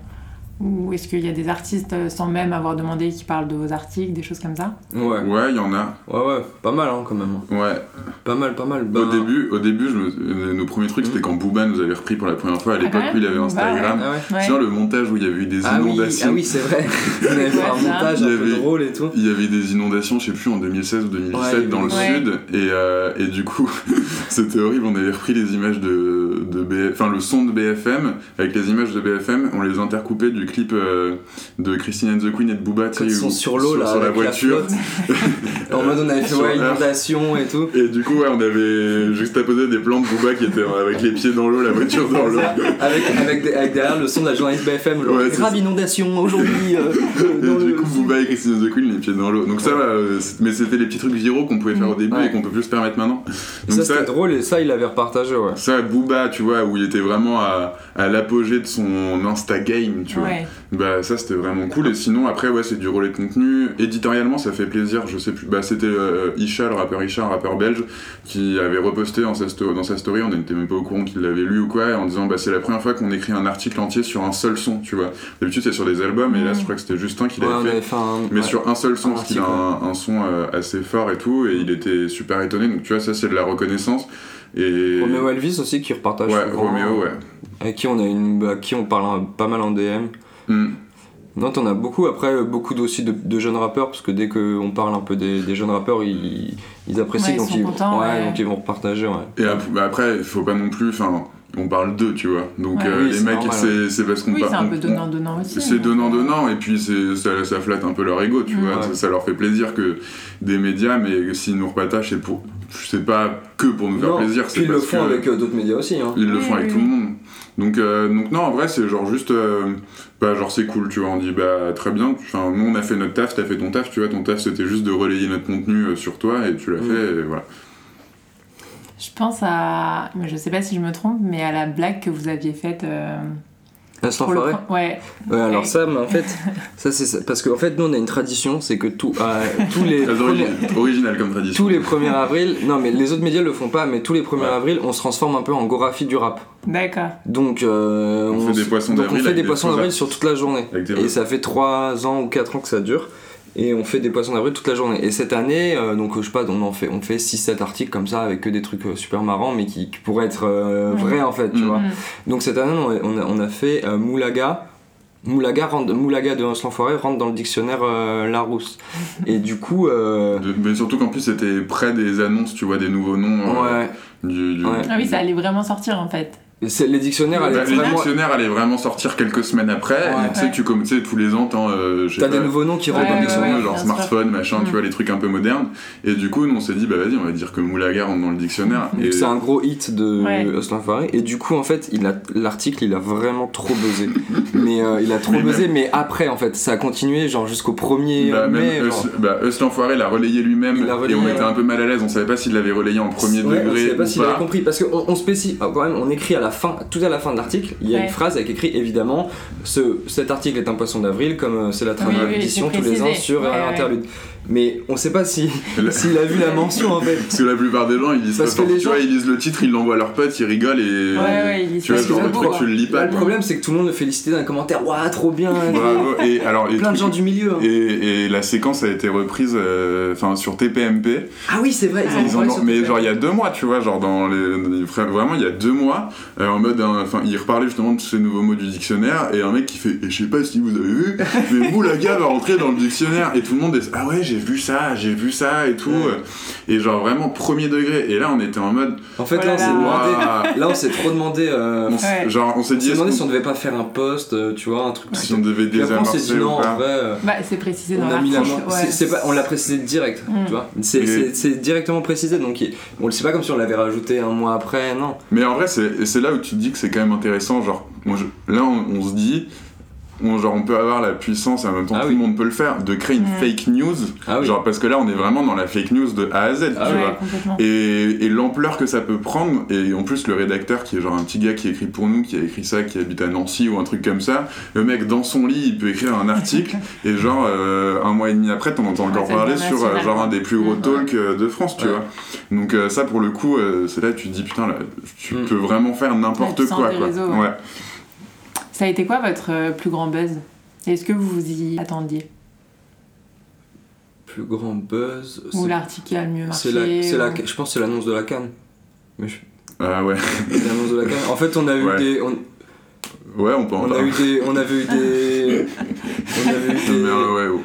Ou est-ce qu'il y a des artistes, euh, sans même avoir demandé, qui parlent de vos articles, des choses comme ça? Ouais. Ouais, il y en a. Ouais, ouais, pas mal hein, quand même. Ouais. Pas mal, pas mal. Au Ben, début, au début je me- nos premiers trucs, c'était Mhm. quand Booba nous avait repris pour la première fois à Ah, l'époque où il avait Instagram. Ah ouais. Ouais. Sur le montage où il y avait eu des Ah oui, inondations. ah oui c'est vrai. <laughs> On avait fait un montage peu drôle et tout. Il y avait des inondations, je sais plus, en 2016 ou 2017 Ouais, dans le ouais. sud. Et, euh, et du coup, <laughs> c'était horrible. On avait repris les images de, de BF, enfin le son de BFM avec les images de BFM. On les intercoupait du clip euh, de Christine and the Queen et de Booba. tu ils sais, sont où- sur l'eau là, sur la voiture. <laughs> en mode on avait fait ouais, inondation et tout. Et du coup, ouais, on avait juste apposé des plans de Booba qui étaient avec les pieds dans l'eau, la voiture dans l'eau. avec, avec, des- avec derrière le son de la journaliste BFM, genre, Ouais, c'est grave ça. inondation aujourd'hui. euh, <laughs> Et du le- coup, Booba et Christine and the Queen, les pieds dans l'eau. Donc ça, euh, mais c'était les petits trucs viraux qu'on pouvait faire au début Ouais. et qu'on peut plus se permettre maintenant. ça Donc c'était drôle et ça il avait repartagé ouais. Ça, Booba, tu vois, où il était vraiment à, à l'apogée de son Insta game, tu vois. Ouais. Bah, ça, c'était vraiment cool. Et sinon, après, ouais, c'est du relais de contenu. Éditorialement, ça fait plaisir, je sais plus. Bah, c'était euh, Isha, le rappeur Isha, un rappeur belge, qui avait reposté dans sa, sto- dans sa story, on n'était même pas au courant qu'il l'avait lu ou quoi, en disant, bah, c'est la première fois qu'on écrit un article entier sur un seul son, tu vois. D'habitude, c'est sur des albums, et là, Mhm. je crois que c'était Justin qui Ouais, l'avait on fait. un. Mais ouais. sur un seul son, Un parce qu'il a un, un son euh, assez fort et tout, et il était super étonné. Donc, tu vois, ça, c'est de la reconnaissance. Et. Roméo Elvis aussi qui repartage Ouais, souvent, Roméo, ouais. avec qui on a une bah, qui on parle un- pas mal en DM Hmm. non t'en as beaucoup après euh, beaucoup aussi de, de jeunes rappeurs parce que dès qu'on parle un peu des, des jeunes rappeurs ils, ils apprécient Ouais, ils donc, sont ils, contents, ouais. Mm. donc ils vont repartager ouais. Et ap- bah après, il faut pas non plus. Enfin, on parle d'eux, tu vois. Donc Ouais. euh, Oui, les mecs, c'est c'est parce qu'on Oui, c'est un peu donnant-donnant aussi. C'est hein. donnant-donnant, et puis ça, ça flatte un peu leur ego, tu Mm. vois. Ouais. Ça, ça leur fait plaisir que des médias, mais s'ils nous repattachent, c'est pour. C'est pas que pour nous faire Non, plaisir, puis ils le font que. avec euh, d'autres médias aussi hein. Ils le font avec tout le oui. monde. Donc, euh, donc non, en vrai, c'est genre juste. euh, bah, genre, c'est cool, tu vois. On dit, bah, très bien. Enfin, nous, on a fait notre taf, t'as fait ton taf, tu vois. Ton taf, c'était juste de relayer notre contenu euh, sur toi, et tu l'as Mm. fait, et voilà. Je pense à. Je sais pas si je me trompe, mais à la blague que vous aviez faite. Ah, pour le Ouais. Ouais, alors Ouais. ça, mais en <laughs> fait, ça c'est ça. parce qu'en fait, nous on a une tradition, c'est que tout, euh, tous les <laughs> Très premiers, origi- original comme tradition. tous les 1er <laughs> avril, non mais les autres médias le font pas, mais tous les 1er Ouais. avril, on se transforme un peu en Gorafi du rap. D'accord. Donc, euh, On fait des s- poissons donc d'avril on fait des poissons d'avril sur toute la journée. Et ça fait 3 ans ou 4 ans que ça dure. Et on fait des poissons d'avril toute la journée. Et cette année, euh, donc je sais pas, on en fait, on fait 6-7 articles comme ça avec que des trucs euh, super marrants, mais qui, qui pourraient être euh, Ouais. vrais en fait, tu Mhm. vois. Donc cette année, on a, on a, on a fait euh, Moulaga. Moulaga, rentre- Moulaga de Hans l'Enfoiré rentre dans le dictionnaire euh, Larousse. <laughs> Et du coup, euh, De- mais surtout qu'en plus c'était près des annonces, tu vois, des nouveaux noms euh, ouais, du, du- Ouais. Ah oui, ça allait vraiment sortir en fait. Les dictionnaires, Bah, allaient les vraiment. dictionnaires allaient vraiment sortir quelques semaines après. Ouais. et tu sais, Ouais. tu comme tu sais, tous les ans, euh, T'as pas, des nouveaux noms qui Ouais, rentrent dans le ouais, dictionnaire. genre smartphone, machin, Mm. tu vois, les trucs un peu modernes. Et du coup, nous on s'est dit, bah vas-y, on va dire que Moulaga rentre dans le dictionnaire. <laughs> Et c'est un gros hit de Ouais. Hans l'Enfoiré. Et du coup, en fait, il a l'article, il a vraiment trop buzzé. <laughs> mais euh, il a trop Mais buzzé, mais après, en fait, ça a continué, genre jusqu'au 1er bah, même mai. Eus- genre. bah, l'a relayé lui-même et on était un peu mal à l'aise, on savait pas s'il l'avait relayé en premier Ouais, on degré savait pas s'il avait compris parce qu'on on spécifie ah, quand même on écrit à la fin tout à la fin de l'article il y a Ouais. une phrase avec écrit évidemment ce, cet article est un poisson d'avril comme euh, c'est la tradition oui, tous les ans sur euh, ouais. interlude mais on sait pas si s'il a vu la mention en fait Parce que la plupart des gens ils lisent Parce pas que les tu gens- vois, ils lisent le titre, ils l'envoient à leurs potes, ils rigolent et. Ouais, ouais, il tu vois, genre le truc, tu le lis Là, pas. le problème c'est que tout le monde le félicitait dans les commentaires waouh trop bien. Bravo. Et alors, et plein de gens du milieu hein. Et, et la séquence a été reprise euh, enfin sur TPMP. ah oui c'est vrai ils en Ils ont- mais genre il y a deux mois, tu vois, genre dans les, vraiment il y a deux mois, euh, en mode, hein, enfin, il reparlait justement de ces nouveaux mots du dictionnaire et un mec qui fait, et je sais pas si vous avez vu, mais Moulaga va rentrer dans le dictionnaire et tout le monde est, ah ouais j'ai vu ça, j'ai vu ça et tout, et genre vraiment premier degré. Et là on était en mode, en fait Oh là on s'est on s'est trop demandé euh, On Ouais. genre on s'est on dit s'est est-ce demandé si on devait pas faire un post euh, tu vois un truc si on devait après, on s'est dit désamorcer non, en vrai, euh, Bah, c'est précisé on dans a mis la l'article. main- ouais. c'est- c'est pas- on l'a précisé direct, Mm. tu vois. C'est- Et- C'est c'est directement précisé, donc on le sait pas comme si on l'avait rajouté un mois après, non. Mais en vrai, c'est c'est là où tu te dis que c'est quand même intéressant. Genre, moi, je- là, on, on se dit, on, genre, on peut avoir la puissance, et en même temps, Ah tout oui. le monde peut le faire, de créer une fake news. Ah oui. Genre, parce que là, on est vraiment dans la fake news de A à Z, Ah tu Ouais, vois. complètement. Et, et l'ampleur que ça peut prendre, et en plus le rédacteur qui est genre un petit gars qui écrit pour nous, qui a écrit ça, qui habite à Nancy ou un truc comme ça, le mec dans son lit il peut écrire un article, <laughs> et genre euh, un mois et demi après t'en entends Ouais, encore parler sur euh, genre un des plus gros Mhm. talks euh, de France, tu Ouais. vois. Donc euh, ça pour le coup, euh, c'est là que tu te dis putain, là, tu Mhm. peux vraiment faire n'importe quoi. quoi. réseaux, ouais. Ça a été quoi votre euh, plus grand buzz? Est-ce que vous vous y attendiez? Plus grand buzz. Ou l'article qui a le mieux marché c'est la, la- je pense que c'est l'annonce de la canne. Mais je- Ah ouais. <laughs> l'annonce de la canne. En fait, on a eu Ouais. des. On, Ouais, on peut en on a parler. eu des. <laughs> On avait eu des. On avait eu des. Mais, euh, ouais, ouais.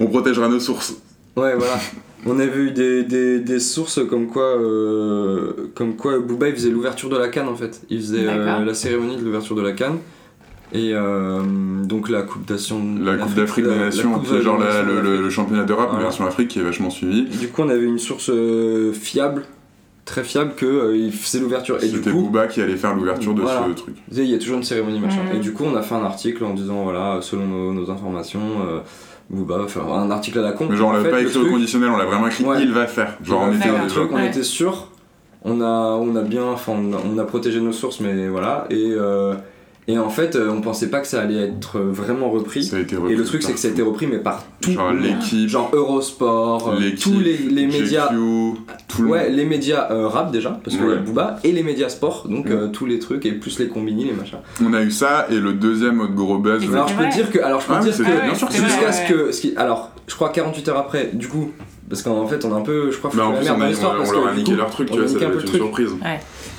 On protégera nos sources. Ouais, voilà. On avait eu des, des, des sources comme quoi, euh, comme quoi Booba il faisait l'ouverture de la canne en fait. Il faisait euh, la cérémonie de l'ouverture de la canne. Et euh, donc la Coupe d'Action. La Coupe d'Afrique des Nations, c'est de- genre la- le, le- d'Afrique. le championnat d'Europe, Voilà. version Afrique qui est vachement suivi. Du coup, on avait une source euh, fiable, très fiable, que euh, faisait l'ouverture. Et du C'était Booba qui allait faire l'ouverture de Voilà. ce truc. il y a toujours une cérémonie machin. Et du coup, on a fait un article en disant voilà, selon nos, nos informations, euh, Booba va faire un article à la con. Mais genre, on l'a pas écrit au conditionnel, on l'a vraiment écrit Ouais. il va faire. Genre, on était truc, on Ouais. était sûr. On a, on a bien, enfin, on a, on a protégé nos sources, mais voilà. Et, euh, et en fait, euh, on pensait pas que ça allait être vraiment repris. Ça a été Et le truc, c'est que ça a été repris, mais par tous Genre l'équipe, genre Eurosport, euh, l'équipe, tous les, les médias. GQ, tout le Ouais, les médias euh, rap déjà, parce qu'il y a Ouais. Booba, et les médias sport, donc Ouais. euh, tous les trucs, et plus les combini, les machins. On a eu ça, et le deuxième autre gros buzz. Et Alors je peux dire que, alors je peux Ah dire que, jusqu'à ce que, ce qui, alors je crois 48 heures après, du coup, parce qu'en fait on a un peu, je crois, Bah, en foutu plus, la on, merde a, dans l'histoire, on, parce leur a niqué leur truc, tu vois, ça une surprise.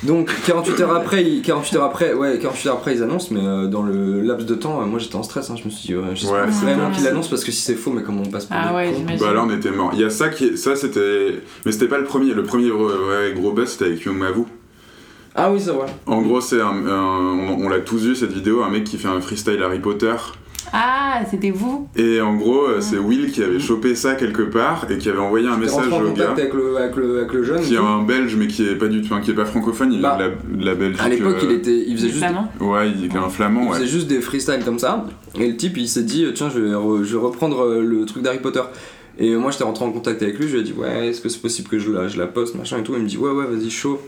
Donc 48 heures après, ils- 48 heures après, ouais, 48 heures après ils annoncent, mais euh, dans le laps de temps, euh, moi j'étais en stress, hein, je me suis dit, ouais, j'espère Ouais, c'est vraiment qu'ils l'annoncent parce que si c'est faux, mais comment on passe pour Ah des ouais. Bah là, on était mort. Il y a ça qui est- ça c'était. Mais c'était pas le premier. Le premier vrai, gros buzz, c'était avec Young Mavu. Ah oui, ça va. En gros, c'est un. un- on on l'a tous vu cette vidéo, un mec qui fait un freestyle Harry Potter. Ah, c'était vous Et en gros, euh, c'est Will qui avait chopé ça quelque part et qui avait envoyé un message en au gars. avec le, avec le, avec le jeune. Qui est un belge mais qui est pas du tout, qui est pas francophone, il Bah, est de la, de la Belgique. À l'époque, euh, il était, il faisait juste Flamand Ouais, il est un flamand, Il ouais. faisait juste des freestyles comme ça, et le type il s'est dit tiens je vais, re- je vais reprendre euh, le truc d'Harry Potter. Et moi j'étais rentré en contact avec lui, je lui ai dit ouais est-ce que c'est possible que je la, je la poste machin et tout, il me dit ouais ouais vas-y chaud.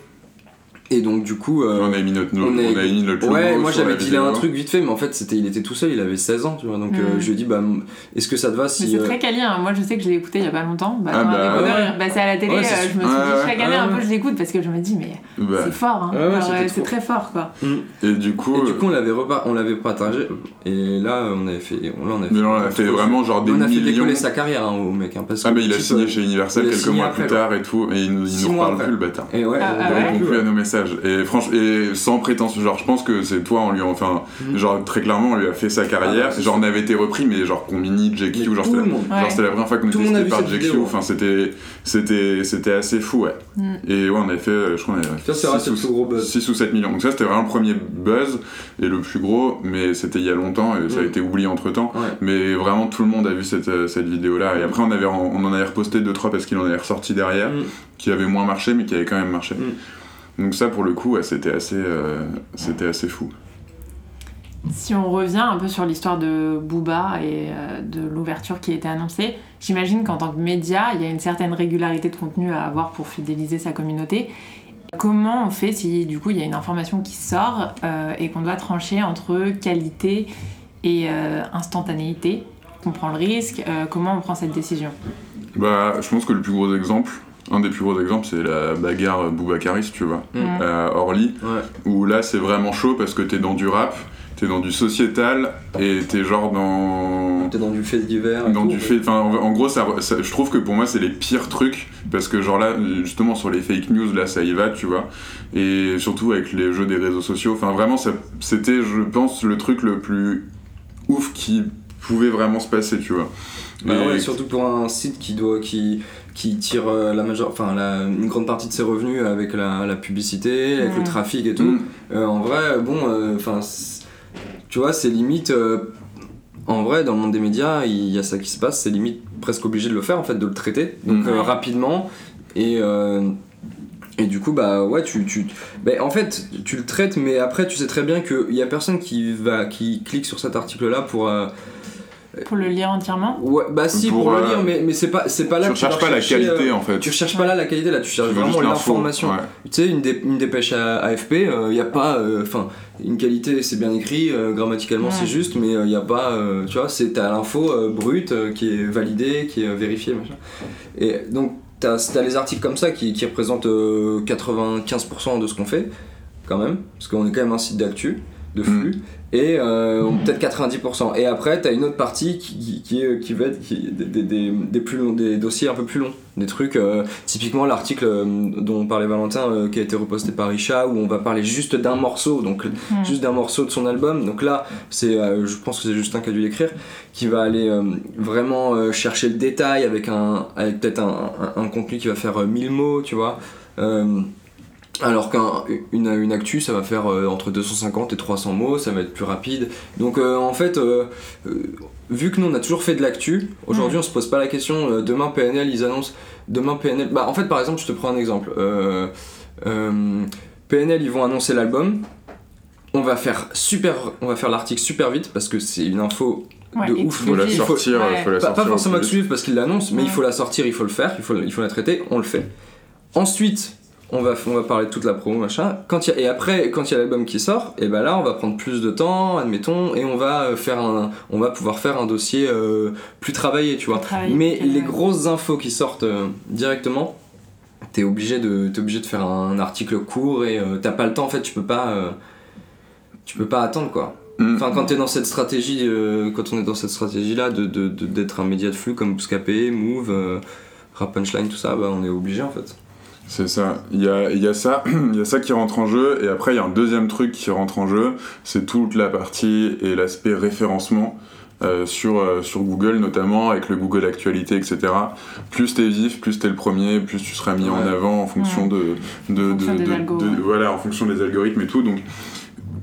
Et donc du coup... euh, On a mis notre, on on a mis notre Ouais, moi j'avais dit un truc vite fait, mais en fait c'était, il était tout seul, il avait 16 ans, tu vois. Donc euh, Mm. je lui ai dit, bah, est-ce que ça te va Mais si. c'est euh, très hein. moi je sais que je l'ai écouté il y a pas longtemps. Bah, Ah bah, ouais. est repassé à la télé, Ouais, c'est euh, je me suis dit chaque année un peu je l'écoute parce que je me dis mais Bah, c'est fort, hein. Ouais, c'est très fort quoi. et du coup, Et du coup on l'avait, repa- on l'avait partagé, et là on avait fait. Là, on a fait, mais là, on a fait vraiment genre des on a fait millions. décoller sa carrière hein, au mec. Hein, parce Ah, mais il a signé chez Universal quelques mois plus tard et tout, et il nous, reparle plus le bâtard. Et ouais, Ah, on ah pu, plus à nos messages. Et franchement, et sans prétention, genre je pense que c'est toi, on lui a, enfin, Mhm. genre très clairement, on lui a fait sa carrière. Ah, c'est genre on avait été repris, mais genre Combini, JQ, genre c'était. Ouais. genre, la première fois qu'on était cité par JQ. Enfin, c'était, c'était, c'était assez fou, ouais. Mm. Et ouais, on avait fait, je crois, on avait Ça, c'est fait resté le six plus gros ou- buzz. 6 ou 7 millions. Donc ça, c'était vraiment le premier buzz et le plus gros, mais c'était il y a longtemps et ça a Mm. été oublié entre temps. Ouais. Mais vraiment, tout le monde a vu cette, euh, cette vidéo-là. Et après, on, avait, on en avait reposté 2-3 parce qu'il en avait ressorti derrière, Mm. qui avait moins marché, mais qui avait quand même marché. Donc ça, pour le coup, ouais, c'était assez, euh, c'était assez fou. Si on revient un peu sur l'histoire de Booba et euh, de l'ouverture qui a été annoncée, j'imagine qu'en tant que média, il y a une certaine régularité de contenu à avoir pour fidéliser sa communauté. Comment on fait si du coup il y a une information qui sort euh, et qu'on doit trancher entre qualité et instantanéité? On prend le risque, comment on prend cette décision? Bah, je pense que le plus gros exemple, un des plus gros exemples, c'est la bagarre Boubacaris, tu vois, Mm. à Orly. Ouais. où là c'est vraiment chaud parce que t'es dans du rap, t'es dans du sociétal et t'es genre dans. T'es dans du fait divers. Dans tout, du fait, enfin, en, en gros, ça, ça- je trouve que pour moi c'est les pires trucs parce que genre là, justement sur les fake news, là ça y va, tu vois, et surtout avec les jeux des réseaux sociaux, enfin vraiment, c'était, je pense, le truc le plus ouf qui pouvait vraiment se passer, tu vois. Bah Et- ouais, surtout pour un site qui doit qui qui tire euh, la majeure enfin la, une grande partie de ses revenus avec la, la publicité, avec le trafic et tout. Mm. Euh, en vrai, bon, euh, enfin, tu vois, c'est limite. euh, en vrai, dans le monde des médias, il y a ça qui se passe. C'est limite presque obligé de le faire en fait, de le traiter. Donc rapidement et et du coup, bah ouais, tu, tu, bah, en fait, tu le traites, mais après, tu sais très bien qu'il y a personne qui va, qui clique sur cet article-là pour, euh, Pour le lire entièrement Ouais, bah si pour, Pour, le euh, lire, mais, mais c'est pas c'est pas là tu que tu vas recherches pas la qualité euh, en fait. Tu recherches pas là la qualité, là tu cherches vraiment l'information. ouais. Tu sais, une, dé- une dépêche à AFP, il n'y a pas. Enfin, une qualité, c'est bien écrit, euh, grammaticalement Ouais. c'est juste, mais il n'y a pas. euh, tu vois, c'est t'as l'info euh, brute euh, qui est validée, qui est euh, vérifiée, machin. Et donc, t'as as les articles comme ça qui, qui représentent euh, 95% de ce qu'on fait, quand même, parce qu'on est quand même un site d'actu. De flux et euh, peut-être 90%. Et après, tu as une autre partie qui, qui, est, qui va être qui, des, des, des, plus longs, des dossiers un peu plus longs. Des trucs, euh, typiquement l'article euh, dont parlait Valentin, euh, qui a été reposté par Isha, où on va parler juste d'un morceau, donc Mm. juste d'un morceau de son album. Donc là, c'est, euh, je pense que c'est Justin qui a dû l'écrire, qui va aller euh, vraiment euh, chercher le détail avec, un, avec peut-être un, un, un contenu qui va faire euh, 1000 mots, tu vois. Alors qu'une une actu, ça va faire euh, entre 250 et 300 mots, ça va être plus rapide. Donc euh, en fait, euh, euh, vu que nous on a toujours fait de l'actu, aujourd'hui on se pose pas la question, euh, demain PNL ils annoncent, demain PNL... Bah en fait par exemple, je te prends un exemple. Euh, euh, PNL ils vont annoncer l'album, on va faire super, on va faire l'article super vite parce que c'est une info Ouais, de ouf. Faut la sortir, Ouais. faut la Pas, sortir pas au forcément exclusif parce qu'il l'annonce, mais il faut la sortir, il faut le faire, il faut, il faut la traiter, on le fait. Ensuite, on va, on va parler de toute la promo, machin. Quand il y a- et après, quand il y a l'album qui sort, et ben là, on va prendre plus de temps, admettons, et on va euh, faire un, on va pouvoir faire un dossier euh, plus travaillé, tu vois. travaillé, Mais les grosses infos qui sortent euh, directement, t'es obligé de, t'es obligé de faire un article court et euh, t'as pas le temps. En fait, tu peux pas, euh, tu peux pas attendre quoi. Mm. Enfin, quand t'es dans cette stratégie, euh, quand on est dans cette stratégie-là de, de- de- d'être un média de flux comme Bouscapé, Move, euh, Rap Punchline, tout ça, bah, on est obligé en fait. C'est ça. Il y a, y, a ça, <clears throat> y a ça qui rentre en jeu, et après il y a un deuxième truc qui rentre en jeu, c'est toute la partie et l'aspect référencement euh, sur, euh, sur Google notamment, avec le Google Actualité, etc. Plus t'es vif, plus t'es le premier, plus tu seras mis en avant en fonction de, de, En fonction de- des de- algos, de- ouais. voilà, en fonction des algorithmes et tout. Donc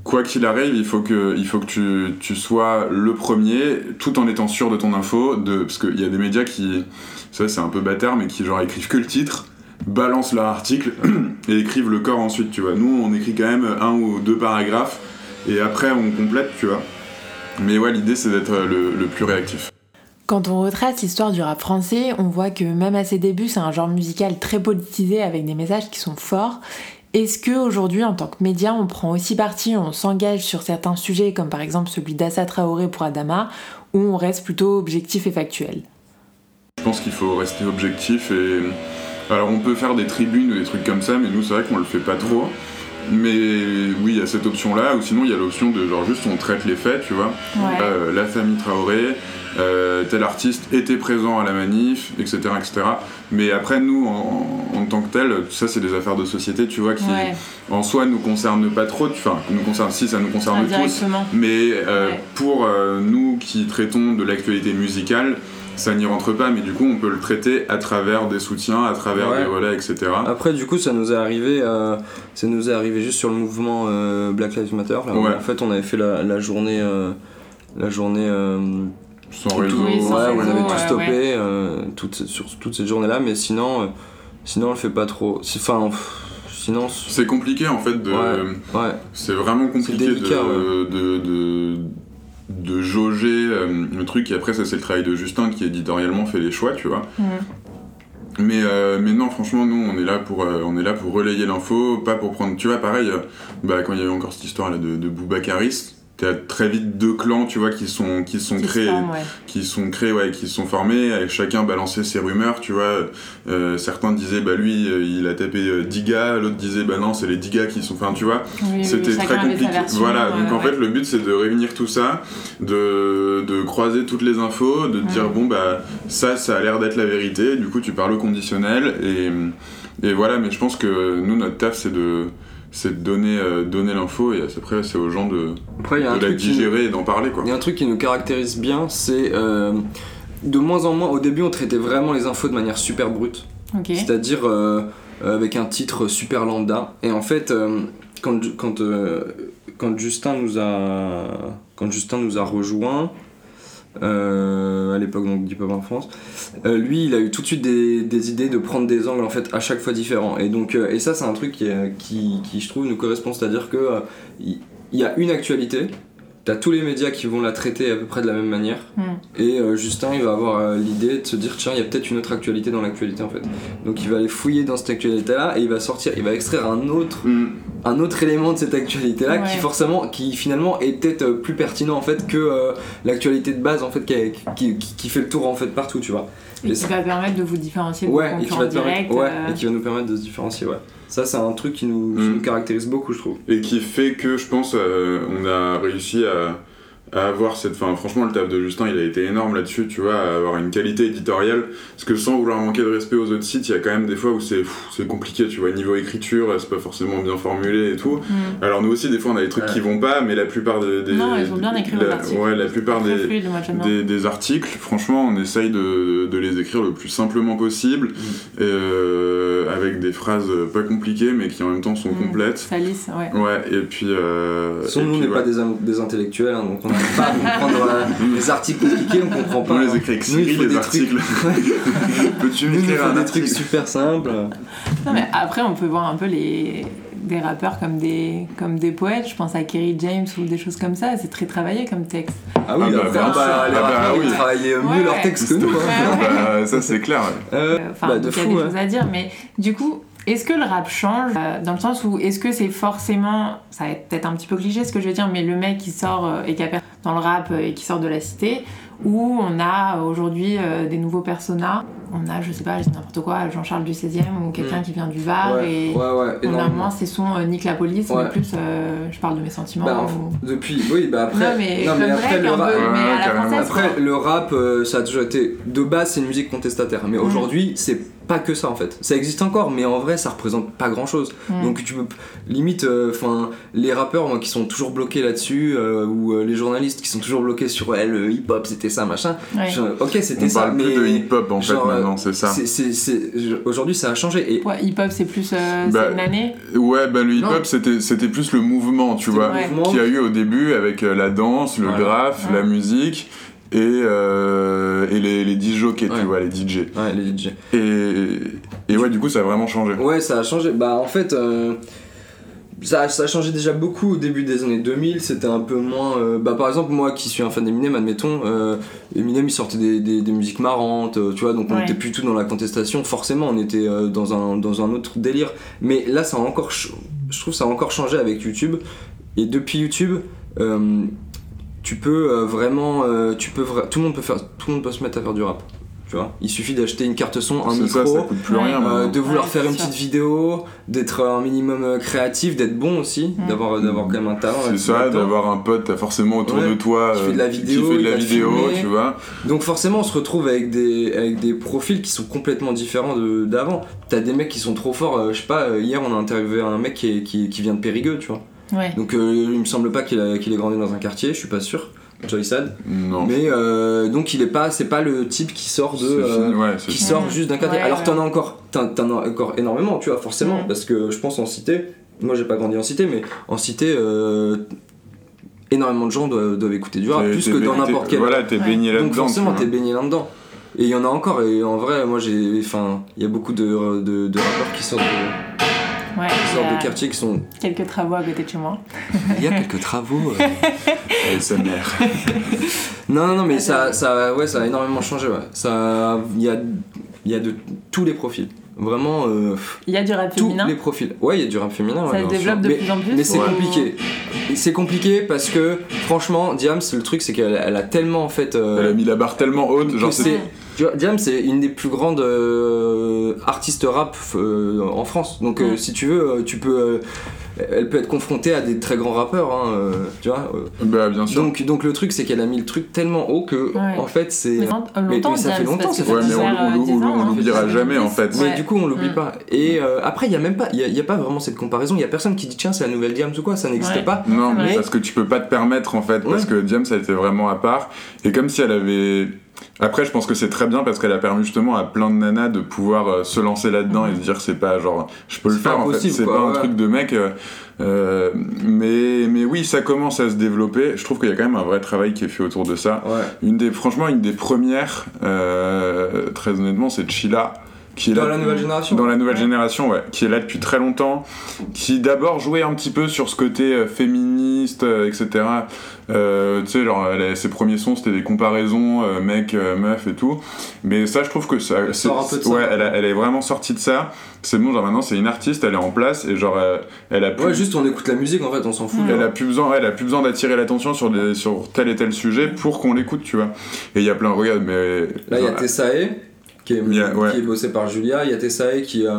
quoi qu'il arrive, il faut que, il faut que tu, tu sois le premier, tout en étant sûr de ton info, de, parce qu'il y a des médias qui, ça c'est un peu bâtard, mais qui genre écrivent que le titre, balancent leur article <clears throat> et écrivent le corps ensuite, tu vois. Nous, on écrit quand même un ou deux paragraphes et après on complète, tu vois. Mais ouais, l'idée c'est d'être le, le plus réactif. Quand on retrace l'histoire du rap français, on voit que même à ses débuts, c'est un genre musical très politisé avec des messages qui sont forts. Est-ce que aujourd'hui, en tant que média, on prend aussi parti, on s'engage sur certains sujets, comme par exemple celui d'Assa Traoré pour Adama, ou on reste plutôt objectif et factuel? Je pense qu'il faut rester objectif et. Alors on peut faire des tribunes ou des trucs comme ça, mais nous c'est vrai qu'on le fait pas trop. Mais oui, il y a cette option-là, ou sinon il y a l'option de genre juste on traite les faits, tu vois. Ouais. Euh, la famille Traoré, euh, tel artiste était présent à la manif, etc. etc. Mais après, nous, en, en tant que tel, ça c'est des affaires de société, tu vois, qui Ouais, en soi nous concernent pas trop, enfin, nous concernent, si ça nous concerne tous, mais euh, Ouais. pour euh, nous qui traitons de l'actualité musicale, ça n'y rentre pas, mais du coup on peut le traiter à travers des soutiens, à travers Ouais. des relais, etc. Après, du coup, ça nous est arrivé, euh, ça nous est arrivé juste sur le mouvement euh, Black Lives Matter. Là, Ouais. En fait, on avait fait la, la journée, euh, la journée. euh, Sans tout- réseau. Oui, sans ouais, réseau, on avait tout stoppé ouais. euh, toute, sur toute cette journée-là, mais sinon, euh, sinon, on le fait pas trop. C'est- Enfin, sinon, c'est- compliqué en fait de. Ouais. ouais. C'est vraiment compliqué délicat, de, de, de, de jauger euh, le truc. Et après, ça, c'est le travail de Justin qui éditorialement fait les choix, tu vois. Mais, euh, mais non, franchement, nous, on est là pour, euh, on est là pour relayer l'info, pas pour prendre. Tu vois, pareil, bah, quand il y a eu encore cette histoire là de, de Boubacaris, t'as très vite deux clans, tu vois, qui sont, qui sont Qui créés forment, ouais. qui sont créés, ouais, qui sont formés, avec chacun balançait ses rumeurs, tu vois. Euh, certains disaient, bah lui, euh, il a tapé euh, 10 gars, l'autre disait, bah non, c'est les 10 gars qui sont. Enfin, tu vois, Oui, c'était très compliqué. Voilà, euh, donc en ouais. fait, le but, c'est de réunir tout ça, de, de croiser toutes les infos, de dire, bon, bah ça, ça a l'air d'être la vérité, du coup, tu parles au conditionnel, et, et voilà, mais je pense que nous, notre taf, c'est de c'est de donner, euh, donner l'info et après c'est aux gens de, Après, de la digérer et d'en parler quoi. Il y a un truc qui nous caractérise bien, c'est euh, de moins en moins. Au début, on traitait vraiment les infos de manière super brute, c'est-à-dire euh, avec un titre super lambda. Et en fait, euh, quand, quand, euh, quand Justin nous a quand Justin nous a rejoint euh, à l'époque donc d'Hip Hop en France, euh, lui, il a eu tout de suite des, idées de prendre des angles en fait à chaque fois différents. Et donc euh, et ça, c'est un truc qui, qui, je trouve nous correspond, c'est-à-dire que il y a une actualité. T'as tous les médias qui vont la traiter à peu près de la même manière. Hmm. Et euh, Justin, il va avoir euh, l'idée de se dire tiens, il y a peut-être une autre actualité dans l'actualité en fait. Donc il va aller fouiller dans cette actualité-là et il va sortir, il va extraire un autre, Mm. un autre élément de cette actualité là qui Ouais. forcément qui finalement est peut-être euh, plus pertinent en fait que euh, l'actualité de base en fait qui, qui, qui- qui fait le tour en fait partout tu vois Et Et qui ça- va permettre de vous différencier ouais de et qui va permettre ouais, et qui va nous permettre de se différencier ouais ça c'est un truc qui nous, qui Mm. nous caractérise beaucoup je trouve Et qui fait que je pense euh, on a réussi à, à avoir cette. Enfin, franchement, le taf de Justin, il a été énorme là-dessus, tu vois, à avoir une qualité éditoriale. Parce que sans vouloir manquer de respect aux autres sites, il y a quand même des fois où c'est compliqué, tu vois, niveau écriture, c'est pas forcément bien formulé et tout. hmm. Alors, nous aussi, des fois, on a des trucs Ouais. qui vont pas, mais la plupart des. des- Non, ils ont bien écrit la- articles. Ouais, la plupart des. fluide, moi. Des, des articles, franchement, on essaye de, de les écrire le plus simplement possible, Mm. euh, avec des phrases pas compliquées, mais qui en même temps sont Mm. complètes. Ça lisse, ouais. Ouais, et puis. Euh, et nous, on n'est pas des, in- des intellectuels, hein, donc on n'arrive pas à comprendre euh, les articles compliqués, on comprend pas. On les hein. écrit avec Siri, les des articles. <laughs> Peux-tu m'écrire des trucs article super simples. Non, mais après, on peut voir un peu les des rappeurs comme des comme des poètes. Je pense à Kerry James ou des choses comme ça. C'est très travaillé comme texte. Ah oui, Ah bah, bah, les Ah bah oui. ils travaillent mieux Ouais. leurs textes que nous. hein. <laughs> Bah, Ça, c'est clair. ouais. Euh, Enfin, bah, il y a fou, des ouais. choses à dire. Mais du coup, est-ce que le rap change euh, dans le sens où est-ce que c'est forcément, ça va être peut-être un petit peu cliché ce que je veux dire, mais le mec qui sort euh, et qui a dans le rap euh, et qui sort de la cité, où on a aujourd'hui euh, des nouveaux personas. On a, je sais pas, je dis n'importe quoi, Jean-Charles du 16e ou quelqu'un Mm. qui vient du Var Ouais, et ouais, ouais, on a moins ces sons euh, Nique la police, Ouais. mais plus euh, je parle de mes sentiments. Bah, ou- depuis, oui, bah après, non, mais après le rap, peu, mais après le rap, euh, ça a toujours été de base, c'est une musique contestataire. Mais Mm. aujourd'hui, c'est pas que ça en fait. Ça existe encore, mais en vrai, ça représente pas grand chose. Donc tu peux limite, enfin, les rappeurs moi, qui sont toujours bloqués là-dessus, euh, ou euh, les journalistes qui sont toujours bloqués sur ouais, le hip-hop, c'était ça, machin. Ouais. Ok, c'était On ça, parle mais plus de hip-hop en fait genre, euh, maintenant, c'est ça. c'est- c'est- c'est- aujourd'hui, ça a changé. Et Ouais, hip-hop, c'est plus euh, Bah, c'est une année. Ouais, bah le hip-hop c'était c'était plus le mouvement, tu vois, le mouvement. qu'il y a eu au début avec euh, la danse, le Voilà. graphe, Ouais. la musique et, euh, et les, les Ouais. tu vois, les DJ. Ouais, les DJ. Et, et ouais, du coup, ça a vraiment changé. Ouais, ça a changé. Bah, en fait, euh, ça, a- ça a changé déjà beaucoup au début des années 2000. C'était un peu moins. euh, bah, par exemple, moi qui suis un fan d'Eminem, admettons, euh, Eminem il sortait des, des- des musiques marrantes, euh, tu vois, donc on Ouais. était plus tout dans la contestation. Forcément, on était euh, dans, un, dans un autre délire. Mais là, ça a encore. Je trouve que ça a encore changé avec YouTube. Et depuis YouTube. euh, tu peux euh, vraiment, euh, tu peux vra- tout le monde peut faire, tout le monde peut se mettre à faire du rap. Tu vois, il suffit d'acheter une carte son, un micro, ça, ça coûte plus Ouais. rien. euh, de vouloir Ouais, faire une sûr. petite vidéo, d'être un minimum créatif, d'être bon aussi, Mm. d'avoir d'avoir quand même un talent. C'est ça, d'avoir un pote t'as forcément autour Ouais, de toi qui fait de la vidéo, qui fait de la vidéo, tu vois. Donc forcément, on se retrouve avec des avec des profils qui sont complètement différents de- d'avant. T'as des mecs qui sont trop forts. euh, je sais pas. hier, on a interviewé un mec qui, est- qui, qui vient de Périgueux, tu vois. Ouais. Donc euh, il me semble pas qu'il ait grandi dans un quartier. Je suis pas sûr. Joy Sad. Non. Mais euh, donc il est pas, c'est pas le type qui sort de. Euh, ouais, qui sort juste d'un quartier. Ouais, Alors ouais. t'en as encore, t'en, t'en as encore énormément, tu vois, forcément, parce que je pense en cité. Moi j'ai pas grandi en cité, mais en cité, euh, énormément de gens doivent, doivent écouter du rap, plus que dans n'importe quel. Voilà, t'es baigné Donc là-dedans. forcément tu t'es baigné là-dedans. Et il y en a encore, et en vrai, moi j'ai. Enfin, il y a beaucoup de, de, de rappeurs qui sortent, de, Ouais, a de quartiers qui sont. quelques travaux à côté de chez moi. Il y a quelques travaux. euh. <laughs> ASMR. Non, non, non, mais ça, ça, ouais, ça a énormément changé, ouais. Il y a, il y a de tous les profils. Vraiment, euh, Il y a du rap tous féminin. les profils. Ouais, il y a du rap féminin. ouais, Ça se développe sûr. de mais, plus en plus. Mais c'est ou- compliqué. C'est compliqué parce que, franchement, Diams, le truc, c'est qu'elle elle a tellement, en fait. euh, Elle a mis la barre tellement haute, genre c'est. Diams, c'est une des plus grandes euh, artistes rap euh, en France. Donc, Mm. si tu veux, tu peux. Euh, elle peut être confrontée à des très grands rappeurs, hein, euh, tu vois. euh. Bah, bien sûr. donc, donc, le truc, c'est qu'elle a mis le truc tellement haut que, Ouais. en fait, c'est. Mais mais ça fait longtemps, ça que fait Ouais, mais on, faire, on- euh, on- 10 on ans, hein. l'oubliera jamais en fait. Mais Ouais. du coup, on l'oublie Mm. pas. Et euh, après, il y a même pas, il y a, a pas vraiment cette comparaison. Il y a personne qui dit tiens, c'est la nouvelle Diams ou quoi. Ça n'existe Ouais. pas. Non, mais parce que tu peux pas te permettre en fait, parce que Diams elle était vraiment à part. Et comme si elle avait. Après, je pense que c'est très bien parce qu'elle a permis justement à plein de nanas de pouvoir euh, se lancer là-dedans et se dire c'est pas genre je peux le faire en fait, c'est pas un ouais. truc de mec. euh, euh, mais, mais oui, ça commence à se développer. Je trouve qu'il y a quand même un vrai travail qui est fait autour de ça. Ouais. Une des, franchement, une des premières, euh, très honnêtement, c'est Chila. Qui est Dans là la nouvelle génération. dans la nouvelle Ouais. génération, ouais, qui est là depuis très longtemps, qui d'abord jouait un petit peu sur ce côté féministe, etc. Euh, tu sais, genre, ses premiers sons, c'était des comparaisons, euh, mec, euh, meuf et tout. Mais ça, je trouve que ça. Elle sort un peu de ça. Ouais, elle, a- elle est vraiment sortie de ça. C'est bon, genre maintenant, c'est une artiste, elle est en place et genre, elle a plus. Ouais, juste on écoute la musique en fait, on s'en fout. Elle a plus besoin, elle a plus besoin d'attirer l'attention sur, des- sur tel et tel sujet pour qu'on l'écoute, tu vois. Et il y a plein, regarde, mais. Là, il y a Tessae, qui est, Il y a- ouais. qui est bossé par Julia. Il y a Tessae qui, euh,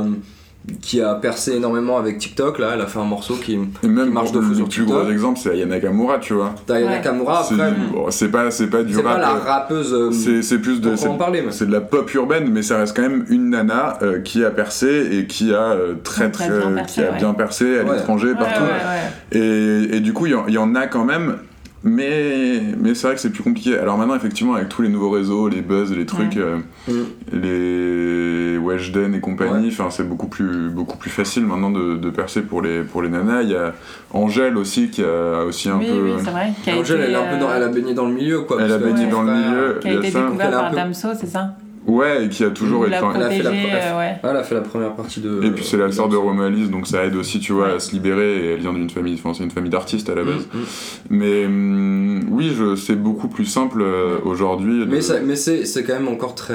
qui a percé énormément avec TikTok. Là, elle a fait un morceau qui. et même qui marche de fou le sur plus TikTok. gros exemple, c'est Ayana Nakamura, tu vois. T'as Ouais. Nakamura, C'est après. du- bon, c'est pas, c'est pas du C'est pas rap. la euh, rappeuse. euh, C'est c'est plus de. c'est- en parler, mais. C'est de la pop urbaine, mais ça reste quand même une nana euh, qui a percé et qui a euh, très Qui a très bien euh, percé, qui a ouais. bien percé à Ouais. l'étranger Ouais, partout. ouais, ouais. Et, et du coup, il y, en- il y en a quand même, mais, mais c'est vrai que c'est plus compliqué. Alors maintenant, effectivement, avec tous les nouveaux réseaux, les buzz, les trucs, euh, Mm. les Weshden et compagnie, c'est beaucoup plus, beaucoup plus facile maintenant de, de percer pour les, pour les nanas. Il y a Angèle aussi qui a aussi un Oui, peu. oui, c'est vrai. A Angèle, été, elle, est un peu dans- euh, elle a baigné dans le milieu quoi. Elle a baigné dans le milieu. Qui a a été ça. découvert Elle a un par peu- Damso, c'est ça? Ouais, et qui a toujours été. l'a elle a fait la protégé, première- euh, ouais. Ah, elle a fait la première partie de. Et puis c'est la sœur de Romalis, donc ça aide aussi, tu vois, Ouais. à se libérer. Et elle vient d'une famille, enfin c'est une famille d'artistes à la base. Mm, mm. Mais hum, oui, je, c'est beaucoup plus simple euh, aujourd'hui. de- Mais, ça- mais c'est c'est quand même encore très.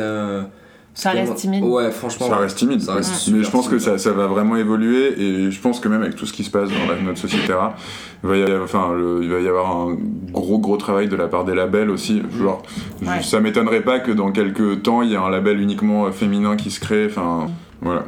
Ça reste timide. Ouais, franchement. Ça reste timide. Ça reste mais je pense que ça, ça va vraiment évoluer et je pense que même avec tout ce qui se passe dans la- notre société, là, il va y avoir, enfin, le- il va y avoir un gros gros travail de la part des labels aussi. Genre, je- ça m'étonnerait pas que dans quelques temps il y ait un label uniquement euh, féminin qui se crée. Enfin, voilà.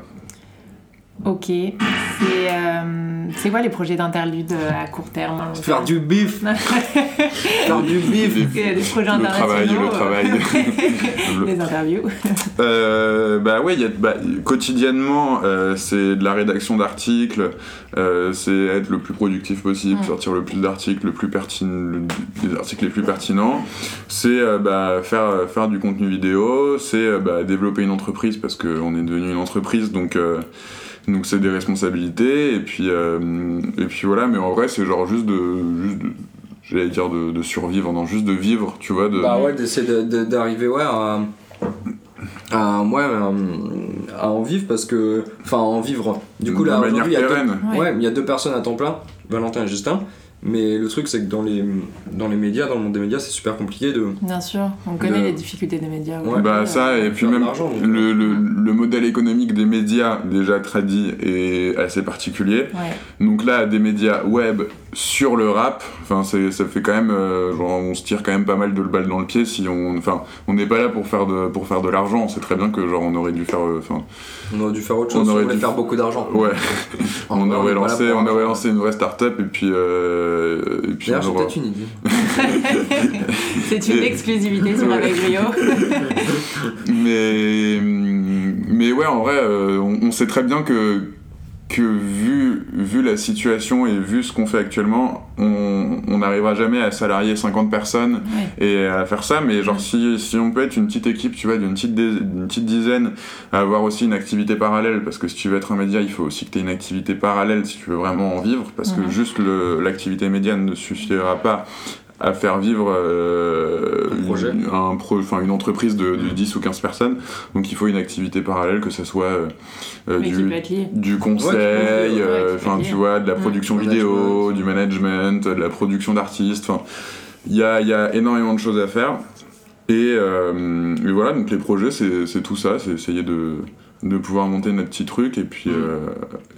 Ok. C'est euh, c'est quoi les projets d'interlude euh, à court terme Faire du bif <laughs> Faire du bif des projets Le travail, le euh, travail. <laughs> Le- les interviews. <laughs> Euh, bah a, bah, quotidiennement, euh, c'est de la rédaction d'articles, euh, c'est être le plus productif possible, Mm. sortir le plus d'articles, le plus les articles les plus pertinents. C'est euh, bah, faire, faire du contenu vidéo, c'est euh, bah, développer une entreprise parce qu'on est devenu une entreprise, donc euh, donc c'est des responsabilités. Et puis euh, et puis voilà, mais en vrai c'est genre juste de juste de- J'allais dire de, de survivre, non, juste de vivre, tu vois, de, Bah ouais, d'essayer de- de- d'arriver ouais, à, à, ouais, à, en vivre parce que. Enfin, à en vivre. Du coup, de là, manière aujourd'hui, il y a deux- pérenne. Ouais. Ouais, il y a deux personnes à temps plein, Valentin et Justin. Mais le truc, c'est que dans les, dans les médias, dans le monde des médias, c'est super compliqué de. Bien sûr, on connaît Le- les difficultés des médias. Ouais. Bah ça, et puis même le, le, le modèle économique des médias déjà tradit est assez particulier. Ouais. Donc là, des médias web sur le rap, enfin ça fait quand même, euh, genre on se tire quand même pas mal de balles dans le pied si on, enfin on n'est pas là pour faire de pour faire de l'argent. On sait très bien que genre on aurait dû faire, euh, enfin On aurait dû faire autre On chose, on, aurait voulait dû- faire beaucoup d'argent. ouais, <laughs> on vrai, aurait lancé, on aurait lancé une vraie start-up et puis euh, et puis D'ailleurs, on peut-être une idée. <laughs> C'est une exclusivité sur Ouais. Avec Brio. <laughs> mais mais ouais en vrai euh, on, on sait très bien que que vu, vu la situation et vu ce qu'on fait actuellement, on n'arrivera jamais à salarier 50 personnes Ouais. et à faire ça, mais genre si, si on peut être une petite équipe, tu vois, d'une petite, petite dizaine, à avoir aussi une activité parallèle, parce que si tu veux être un média, il faut aussi que tu aies une activité parallèle si tu veux vraiment en vivre, parce que juste l'activité médiane ne suffira pas à faire vivre euh, Un projet. une, un pro- enfin, une entreprise de, de 10 ou 15 personnes, donc il faut une activité parallèle, que ce soit euh, euh, du, conseil, Ouais, euh, enfin tu vois, de la Mm. production vidéo, du management, de la production d'artistes, enfin il y a, il y a énormément de choses à faire. Et, euh, et voilà, donc les projets c'est c'est tout ça, c'est essayer de, de pouvoir monter notre petit truc et puis, Mm. euh,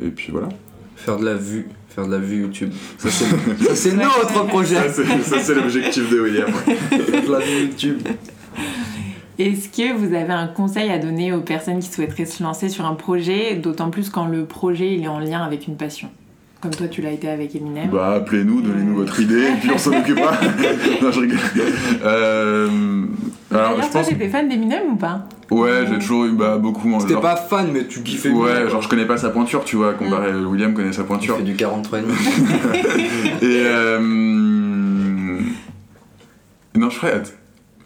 et puis voilà. Faire de la vue. Faire de la vue YouTube. Ça, c'est notre projet. Ça c'est l'objectif de William. Faire de la vue YouTube. Est-ce que vous avez un conseil à donner aux personnes qui souhaiteraient se lancer sur un projet, d'autant plus quand le projet il est en lien avec une passion? Comme toi, tu l'as été avec Eminem. Bah appelez-nous, donnez-nous votre idée et puis on s'en occupera. <laughs> non je rigole. Euh, alors D'ailleurs, je toi, pense... t'étais fan d'Eminem ou pas? Ouais, j'ai toujours eu bah, beaucoup... T'étais genre- pas fan, mais tu kiffais Ouais, bien, quoi. genre je connais pas sa pointure, tu vois, comparé à William connaît sa Tu pointure. fais du 43 <laughs> Et euh... Non, je ferais.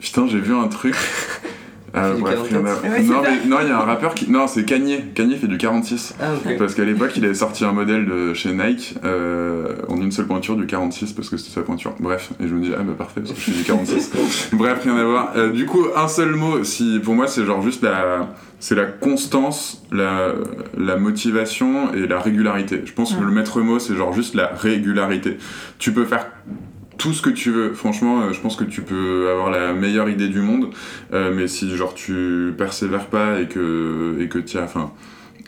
Putain, j'ai vu un truc. Ah, fait du bref, il y en a- 44. Ouais, c'est non, ça. mais non, il y a un rappeur qui. Non, c'est Kanye. Kanye fait du 46. Ah, ok. Parce qu'à l'époque, il avait sorti un modèle de chez Nike euh, en une seule pointure du 46 parce que c'était sa pointure. Bref, et je me dis, ah bah parfait, parce que je fais du 46. <laughs> Bref, rien à voir. Euh, du coup, un seul mot, si, pour moi, c'est genre juste la. C'est la constance, la, la motivation et la régularité. Je pense que le maître mot, c'est genre juste la régularité. Tu peux faire tout ce que tu veux. Franchement, euh, je pense que tu peux avoir la meilleure idée du monde, euh, mais si genre tu persévères pas et que et que tu enfin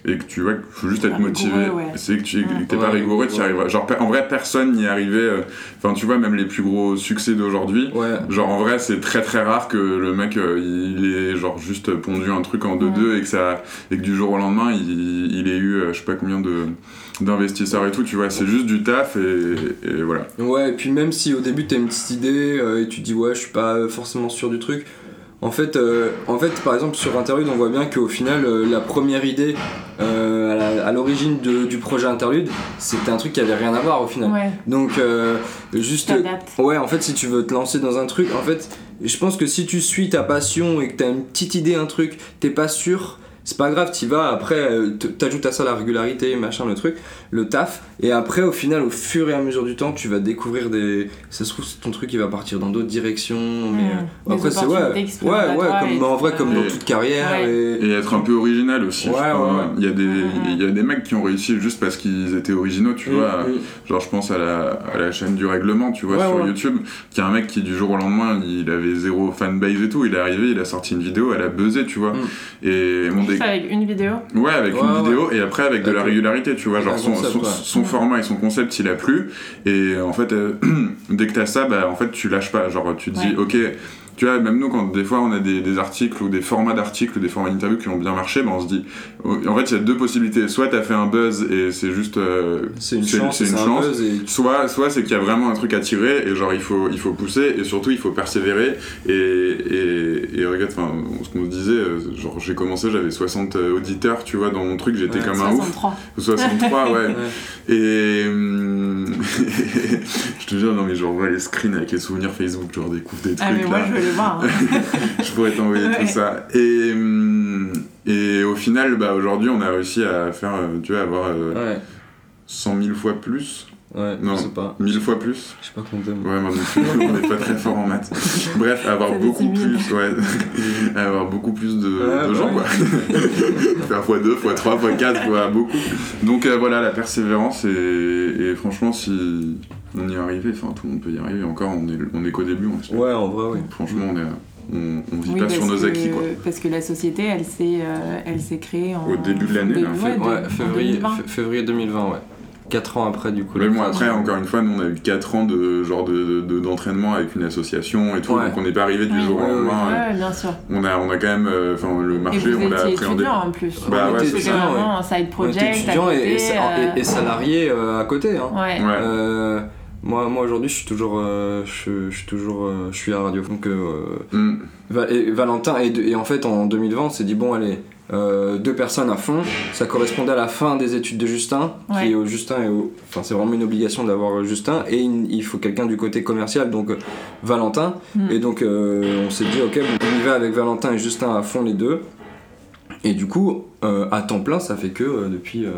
et que tu vois qu'il faut juste être motivé, ouais. c'est que tu Ouais. que t'es pas Ouais, rigoureux, tu y ouais. arriveras. Genre en vrai personne n'y est arrivé. euh, Enfin tu vois même les plus gros succès d'aujourd'hui. Ouais. Genre en vrai c'est très très rare que le mec euh, il ait genre juste pondu un truc en 2-2 et que ça et que du jour au lendemain il, il ait eu euh, je sais pas combien de d'investisseurs et tout tu vois c'est juste du taf et, et voilà Ouais, et puis même si au début t'as une petite idée euh, et tu te dis ouais, je suis pas euh, forcément sûr du truc. En fait, euh, en fait, par exemple sur Interlude, on voit bien qu'au final, euh, la première idée euh, à l'origine de- du projet Interlude, c'était un truc qui avait rien à voir au final. Ouais, Donc euh, juste, ouais, en fait, si tu veux te lancer dans un truc, en fait, je pense que si tu suis ta passion et que t'as une petite idée, un truc, t'es pas sûr. C'est pas grave, t'y vas, après euh, t'ajoutes à ça la régularité, machin, le truc, le taf, et après au final, au fur et à mesure du temps, tu vas découvrir des. Ça se trouve, ton truc il va partir dans d'autres directions, mais. Mmh. après, c'est ouais, ouais, ouais, comme, en vrai, comme dans toute carrière. Ouais. Et... Et être un peu original aussi. Ouais, je crois. ouais, ouais. Il, y a des, il y a des mecs qui ont réussi juste parce qu'ils étaient originaux, tu Mm, vois. mm. Genre, je pense à la, à la chaîne du règlement, tu vois, Ouais, sur ouais. YouTube, qui est un mec qui, du jour au lendemain, il avait zéro fanbase et tout. Il est arrivé, il a sorti une vidéo, elle a buzzé, tu vois. Mm. Et mon avec une vidéo. Ouais, avec Ouais, une ouais. vidéo et après avec de la régularité, tu vois. Genre Un son, concept, son, ouais. son Ouais. format et son concept, il a plu. Et en fait, euh, <clears throat> dès que t'as ça, bah en fait, tu lâches pas. Genre, tu te dis, Ouais. ok. Tu vois, même nous, quand des fois on a des, des articles ou des formats d'articles ou des formats d'interviews qui ont bien marché, bah on se dit. En fait, il y a deux possibilités. Soit t'as fait un buzz et c'est juste. euh, C'est une C'est- chance, une un chance. et Soit, soit c'est qu'il y a vraiment un truc à tirer et genre il faut, il faut pousser et surtout il faut persévérer et, et, et regarde, enfin, ce qu'on se disait, euh, genre j'ai commencé, j'avais 60 auditeurs, tu vois, dans mon truc, j'étais Ouais, comme un ouf. 63. 63, <laughs> ouais. Ouais. Et hum, <laughs> je te jure, non mais genre, ouais, les screens avec les souvenirs Facebook, genre découvre des trucs Ah, mais moi, là. je voir. hein. <laughs> je pourrais t'envoyer Ouais. tout ça. Et, hum, et au final, bah, aujourd'hui, on a réussi à faire, euh, tu vois, avoir euh, Ouais, 100 000 fois plus. ouais, Non. je sais pas. 1000 fois plus Je sais pas compter. Ouais, moi non plus, on n'est pas très fort en maths. Bref, <laughs> avoir beaucoup plus, ouais, <laughs> avoir beaucoup plus de, Ouais, de bah gens, ouais. quoi. Faire x2, x3, x4, fois beaucoup. Donc euh, voilà, la persévérance, et, et franchement, si on y est arrivé, enfin tout le monde peut y arriver, encore, on est, on est qu'au début, on. Ouais, en vrai, oui. Franchement, on, est, on, on vit Oui, pas sur parce nos que- acquis, quoi. Parce que la société, elle s'est, euh, elle s'est créée en. Au début de l'année, en fait. ouais, février, 2020. f- février 2020, ouais. 4 ans après, du coup. Mais bon, après, encore une fois, nous, on a eu 4 ans de genre de, de- d'entraînement avec une association et tout, Ouais. donc on n'est pas arrivé du jour au lendemain. Ouais, euh, ouais, bien sûr. On a, on a quand même, euh, enfin, le Et marché, vous on l'a appréhendé. en plus. Bah On ouais, c'est vraiment un side On était project. à étudiant et, et, euh, et- et salarié euh, à côté. Hein. Ouais. Ouais. Euh, moi, moi aujourd'hui, je suis toujours, euh, je, je suis toujours, euh, je suis à radio. Donc, euh, Mm. Va- et Valentin et, en fait en 2020, on s'est dit bon allez, euh, deux personnes à fond. Ça correspondait à la fin des études de Justin, Ouais. qui est au Justin et au, enfin c'est vraiment une obligation d'avoir Justin et il il faut quelqu'un du côté commercial donc Valentin. Mm. Et donc euh, on s'est dit ok, bon, on y va avec Valentin et Justin à fond les deux. Et du coup, euh, à temps plein, ça fait que euh, depuis. euh,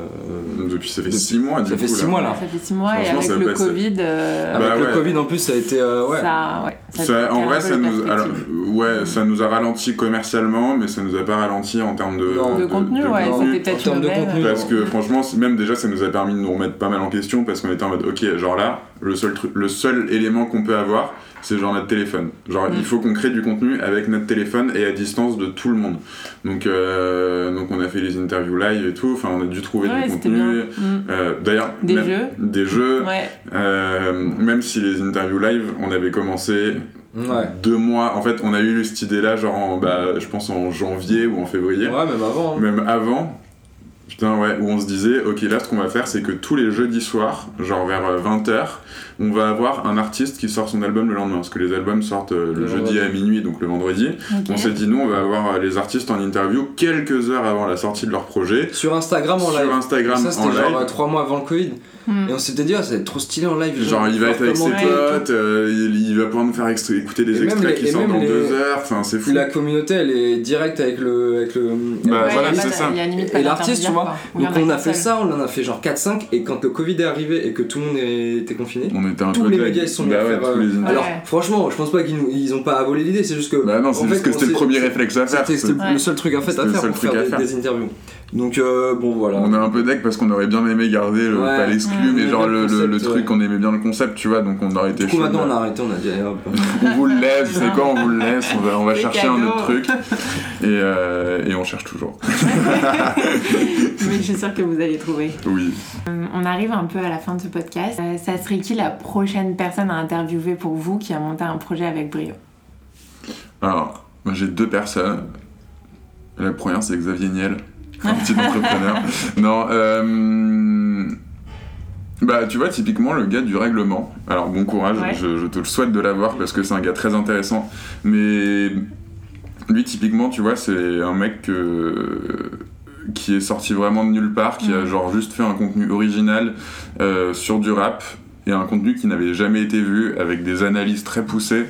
Depuis, ça fait Depuis- 6 mois, du ça fait coup, six là. mois, là. Ça fait 6 mois et avec le. Covid, euh, Avec Bah le. Covid en plus, ça a été. euh, ouais. ça, ouais, ça Ça- tire en vrai, ça nous, alors, ouais, ça nous a ralenti commercialement, mais ça nous a pas ralenti en termes de, Non. de contenu, ouais, contenu. c'était peut-être En termes de contenu, ouais. Parce que franchement, même déjà, ça nous a permis de nous remettre pas mal en question parce qu'on était en mode, ok, genre là, le seul truc, le seul élément qu'on peut avoir, c'est genre notre téléphone. Genre, Mm. il faut qu'on crée du contenu avec notre téléphone et à distance de tout le monde. Donc, euh, donc on a fait les interviews live et tout. Enfin, on a dû trouver Ouais, du contenu. bien. Mm. Euh, D'ailleurs, Des même- jeux. des jeux. Ouais. Euh, même si les interviews live, on avait commencé Ouais. deux mois. En fait, on a eu cette idée-là, genre, en, bah, je pense en janvier ou en février, Ouais, même avant. hein. même avant. Putain, ouais, où on se disait, ok, là, ce qu'on va faire, c'est que tous les jeudis soirs, genre vers 20h, on va avoir un artiste qui sort son album le lendemain. Parce que les albums sortent euh, le, Le jeudi à minuit, donc le vendredi. On s'est dit, nous, on va avoir euh, les artistes en interview quelques heures avant la sortie de leur projet. Sur Instagram en Sur live. Instagram ça, en c'était live. genre 3 mois avant le Covid. Hmm. Et on s'était dit, ah, ça va être trop stylé en live. Genre, il va être avec ses potes, euh, il, il va pouvoir nous faire écouter des Et extraits les- qui sortent dans les- deux heures, enfin c'est fou. La communauté, elle est directe avec le. Avec le Bah, Ouais, voilà, c'est ça. Et l'artiste, tu vois. Donc on a fait ça, on en a fait genre 4-5, et quand le Covid est arrivé et que tout le monde était confiné, On était un tous peu les médias ils sont mis bah à ouais, faire. tous euh, les. Alors Ouais. franchement, je pense pas qu'ils nous- ils ont pas abolé l'idée, c'est juste que. Bah non, c'est fait, juste que c'était le premier réflexe à faire. C'était c'est- le seul truc à, fait, C'était à le faire seul pour truc faire à des, faire. des interviews. Donc euh, bon voilà. On est un peu deck parce qu'on aurait bien aimé garder le Ouais. pas l'exclu, mais genre Le truc, ouais. on aimait bien le concept, tu vois, donc on aurait été Du coup maintenant on a arrêté, on a dit hop. <laughs> on vous le laisse, savez quoi, on vous le laisse, on va, on va Les chercher un autre truc. Et, euh, et on cherche toujours. <laughs> <laughs> Mais je suis sûre que vous allez trouver. Oui. Euh, On arrive un peu à la fin de ce podcast. Euh, ça serait qui la prochaine personne à interviewer pour vous qui a monté un projet avec brio? Alors, moi j'ai deux personnes. La première, c'est Xavier Niel, un petit <laughs> entrepreneur. Non, euh... Bah, tu vois, typiquement, le gars du règlement. Alors, bon courage, Ouais. je, je te le souhaite de l'avoir parce que c'est un gars très intéressant. Mais lui, typiquement, tu vois, c'est un mec que- qui est sorti vraiment de nulle part, qui a Mhm. genre juste fait un contenu original euh, sur du rap et un contenu qui n'avait jamais été vu avec des analyses très poussées.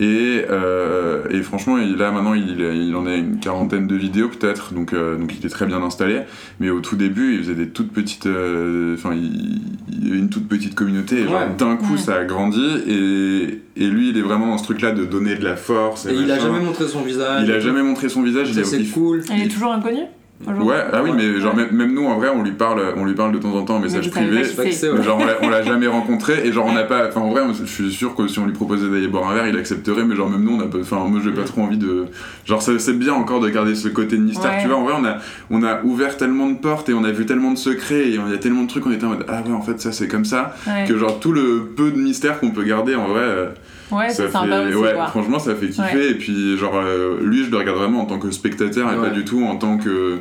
Et, euh, et franchement, il, là maintenant, il, il en a une quarantaine de vidéos peut-être, donc, euh, donc il est très bien installé. Mais au tout début, il faisait des toutes petites. euh, Enfin, il, il avait une toute petite communauté, et Ouais. d'un coup, Ouais. ça a grandi. Et, et lui, il est vraiment dans ce truc-là de donner de la force. Et il a jamais montré son visage. Il a jamais montré son visage. il Ça c'est il- cool. Elle est toujours inconnue? Aujourd'hui Ouais, ah oui, Ouais. mais genre même, même nous en vrai, on lui parle, on lui parle de temps en temps en message privé. Mais genre on l'a- on l'a <laughs> jamais rencontré et genre on n'a pas enfin en vrai je suis sûr que si on lui proposait d'aller boire un verre il accepterait mais genre même nous on a pas enfin moi j'ai pas trop envie de genre c'est c'est bien encore de garder ce côté de mystère Ouais. tu vois en vrai on a on a ouvert tellement de portes et on a vu tellement de secrets et il y a tellement de trucs on était en mode ah ouais en fait ça c'est comme ça Ouais, que genre tout le peu de mystère qu'on peut garder en vrai euh, ouais ça c'est sympa fait aussi ouais quoi. franchement ça fait kiffer Ouais. et puis genre euh, lui je le regarde vraiment en tant que spectateur et Ouais. pas du tout en tant que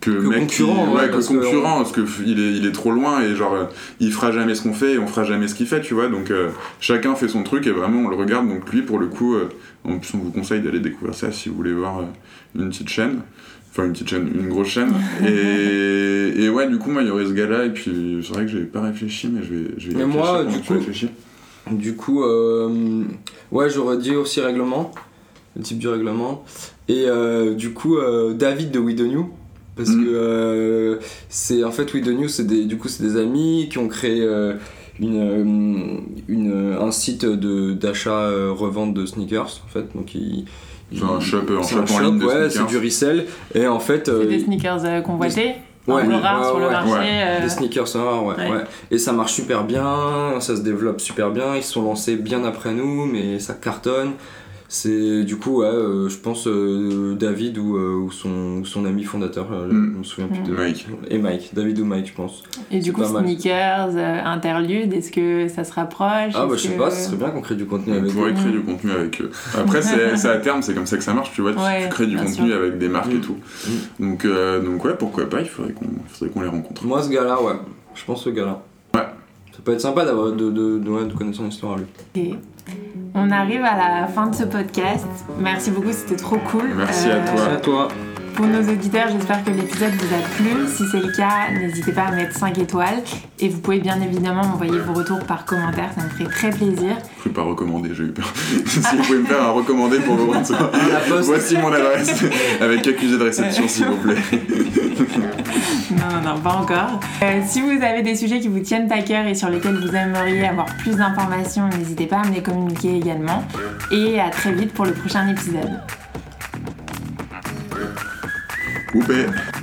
que, mec concurrent, qui, ouais, ouais, que parce que concurrent parce que il est il est trop loin et genre il fera jamais ce qu'on fait et on fera jamais ce qu'il fait tu vois donc euh, chacun fait son truc et vraiment on le regarde donc lui pour le coup euh, en plus on vous conseille d'aller découvrir ça si vous voulez voir euh, une petite chaîne enfin une petite chaîne une grosse chaîne <laughs> et, et ouais du coup moi il y aurait ce gars là et puis c'est vrai que j'ai pas réfléchi mais je vais je vais Mais moi, réfléchir du coup, réfléchis. Du coup, euh, ouais, j'aurais dit aussi règlement, le type du règlement. Et euh, du coup, euh, David de We The New. Parce Mhm. que euh, c'est en fait We The New, c'est des, du coup, c'est des amis qui ont créé euh, une, une, un site de, d'achat-revente de sneakers. En fait, donc ils. C'est un shop, un c'est shop en ligne de ouais, c'est sneakers. du resell. Et en fait. C'est euh, des sneakers euh, convoités, Ouais, oui, rares ouais, sur le ouais, marché. ouais. euh, Des sneakers rares, ouais, ouais. ouais. Et ça marche super bien, ça se développe super bien. Ils se sont lancés bien après nous, mais ça cartonne. C'est du coup, ouais, euh, je pense euh, David ou, euh, ou son, ou son ami fondateur, euh, Mm. je me souviens plus Mm. de Mike. Et Mike, David ou Mike, je pense. Et du coup, sneakers, euh, interlude, est-ce que ça se rapproche? Ah bah je sais que- pas, ce serait bien qu'on crée du contenu On avec pourrait eux. créer du contenu avec eux. Après, c'est <laughs> à terme, c'est comme ça que ça marche, tu vois. Tu, Ouais, tu crées du contenu sûr. avec des marques Mm. et tout. Donc, euh, donc ouais, pourquoi pas, il faudrait qu'on faudrait qu'on les rencontre. Moi, ce gars-là, ouais, je pense ce gars-là. Ça peut être sympa d'avoir de, de, de, de connaître son histoire à lui. Ok. On arrive à la fin de ce podcast. Merci beaucoup, c'était trop cool. Euh, Merci à toi. à toi. Pour nos auditeurs, j'espère que l'épisode vous a plu. Si c'est le cas, n'hésitez pas à mettre 5 étoiles. Et vous pouvez bien évidemment m'envoyer vos retours par commentaire, ça me ferait très plaisir. Je vais pas recommander, j'ai eu peur. <laughs> si vous pouvez me faire un recommandé pour vos retours. poste. Voici mon adresse <laughs> avec accusé de réception, s'il vous plaît. <laughs> Non, non, non, pas encore. Euh, si vous avez des sujets qui vous tiennent à cœur et sur lesquels vous aimeriez avoir plus d'informations, n'hésitez pas à me les communiquer également. Et à très vite pour le prochain épisode. Whoop it.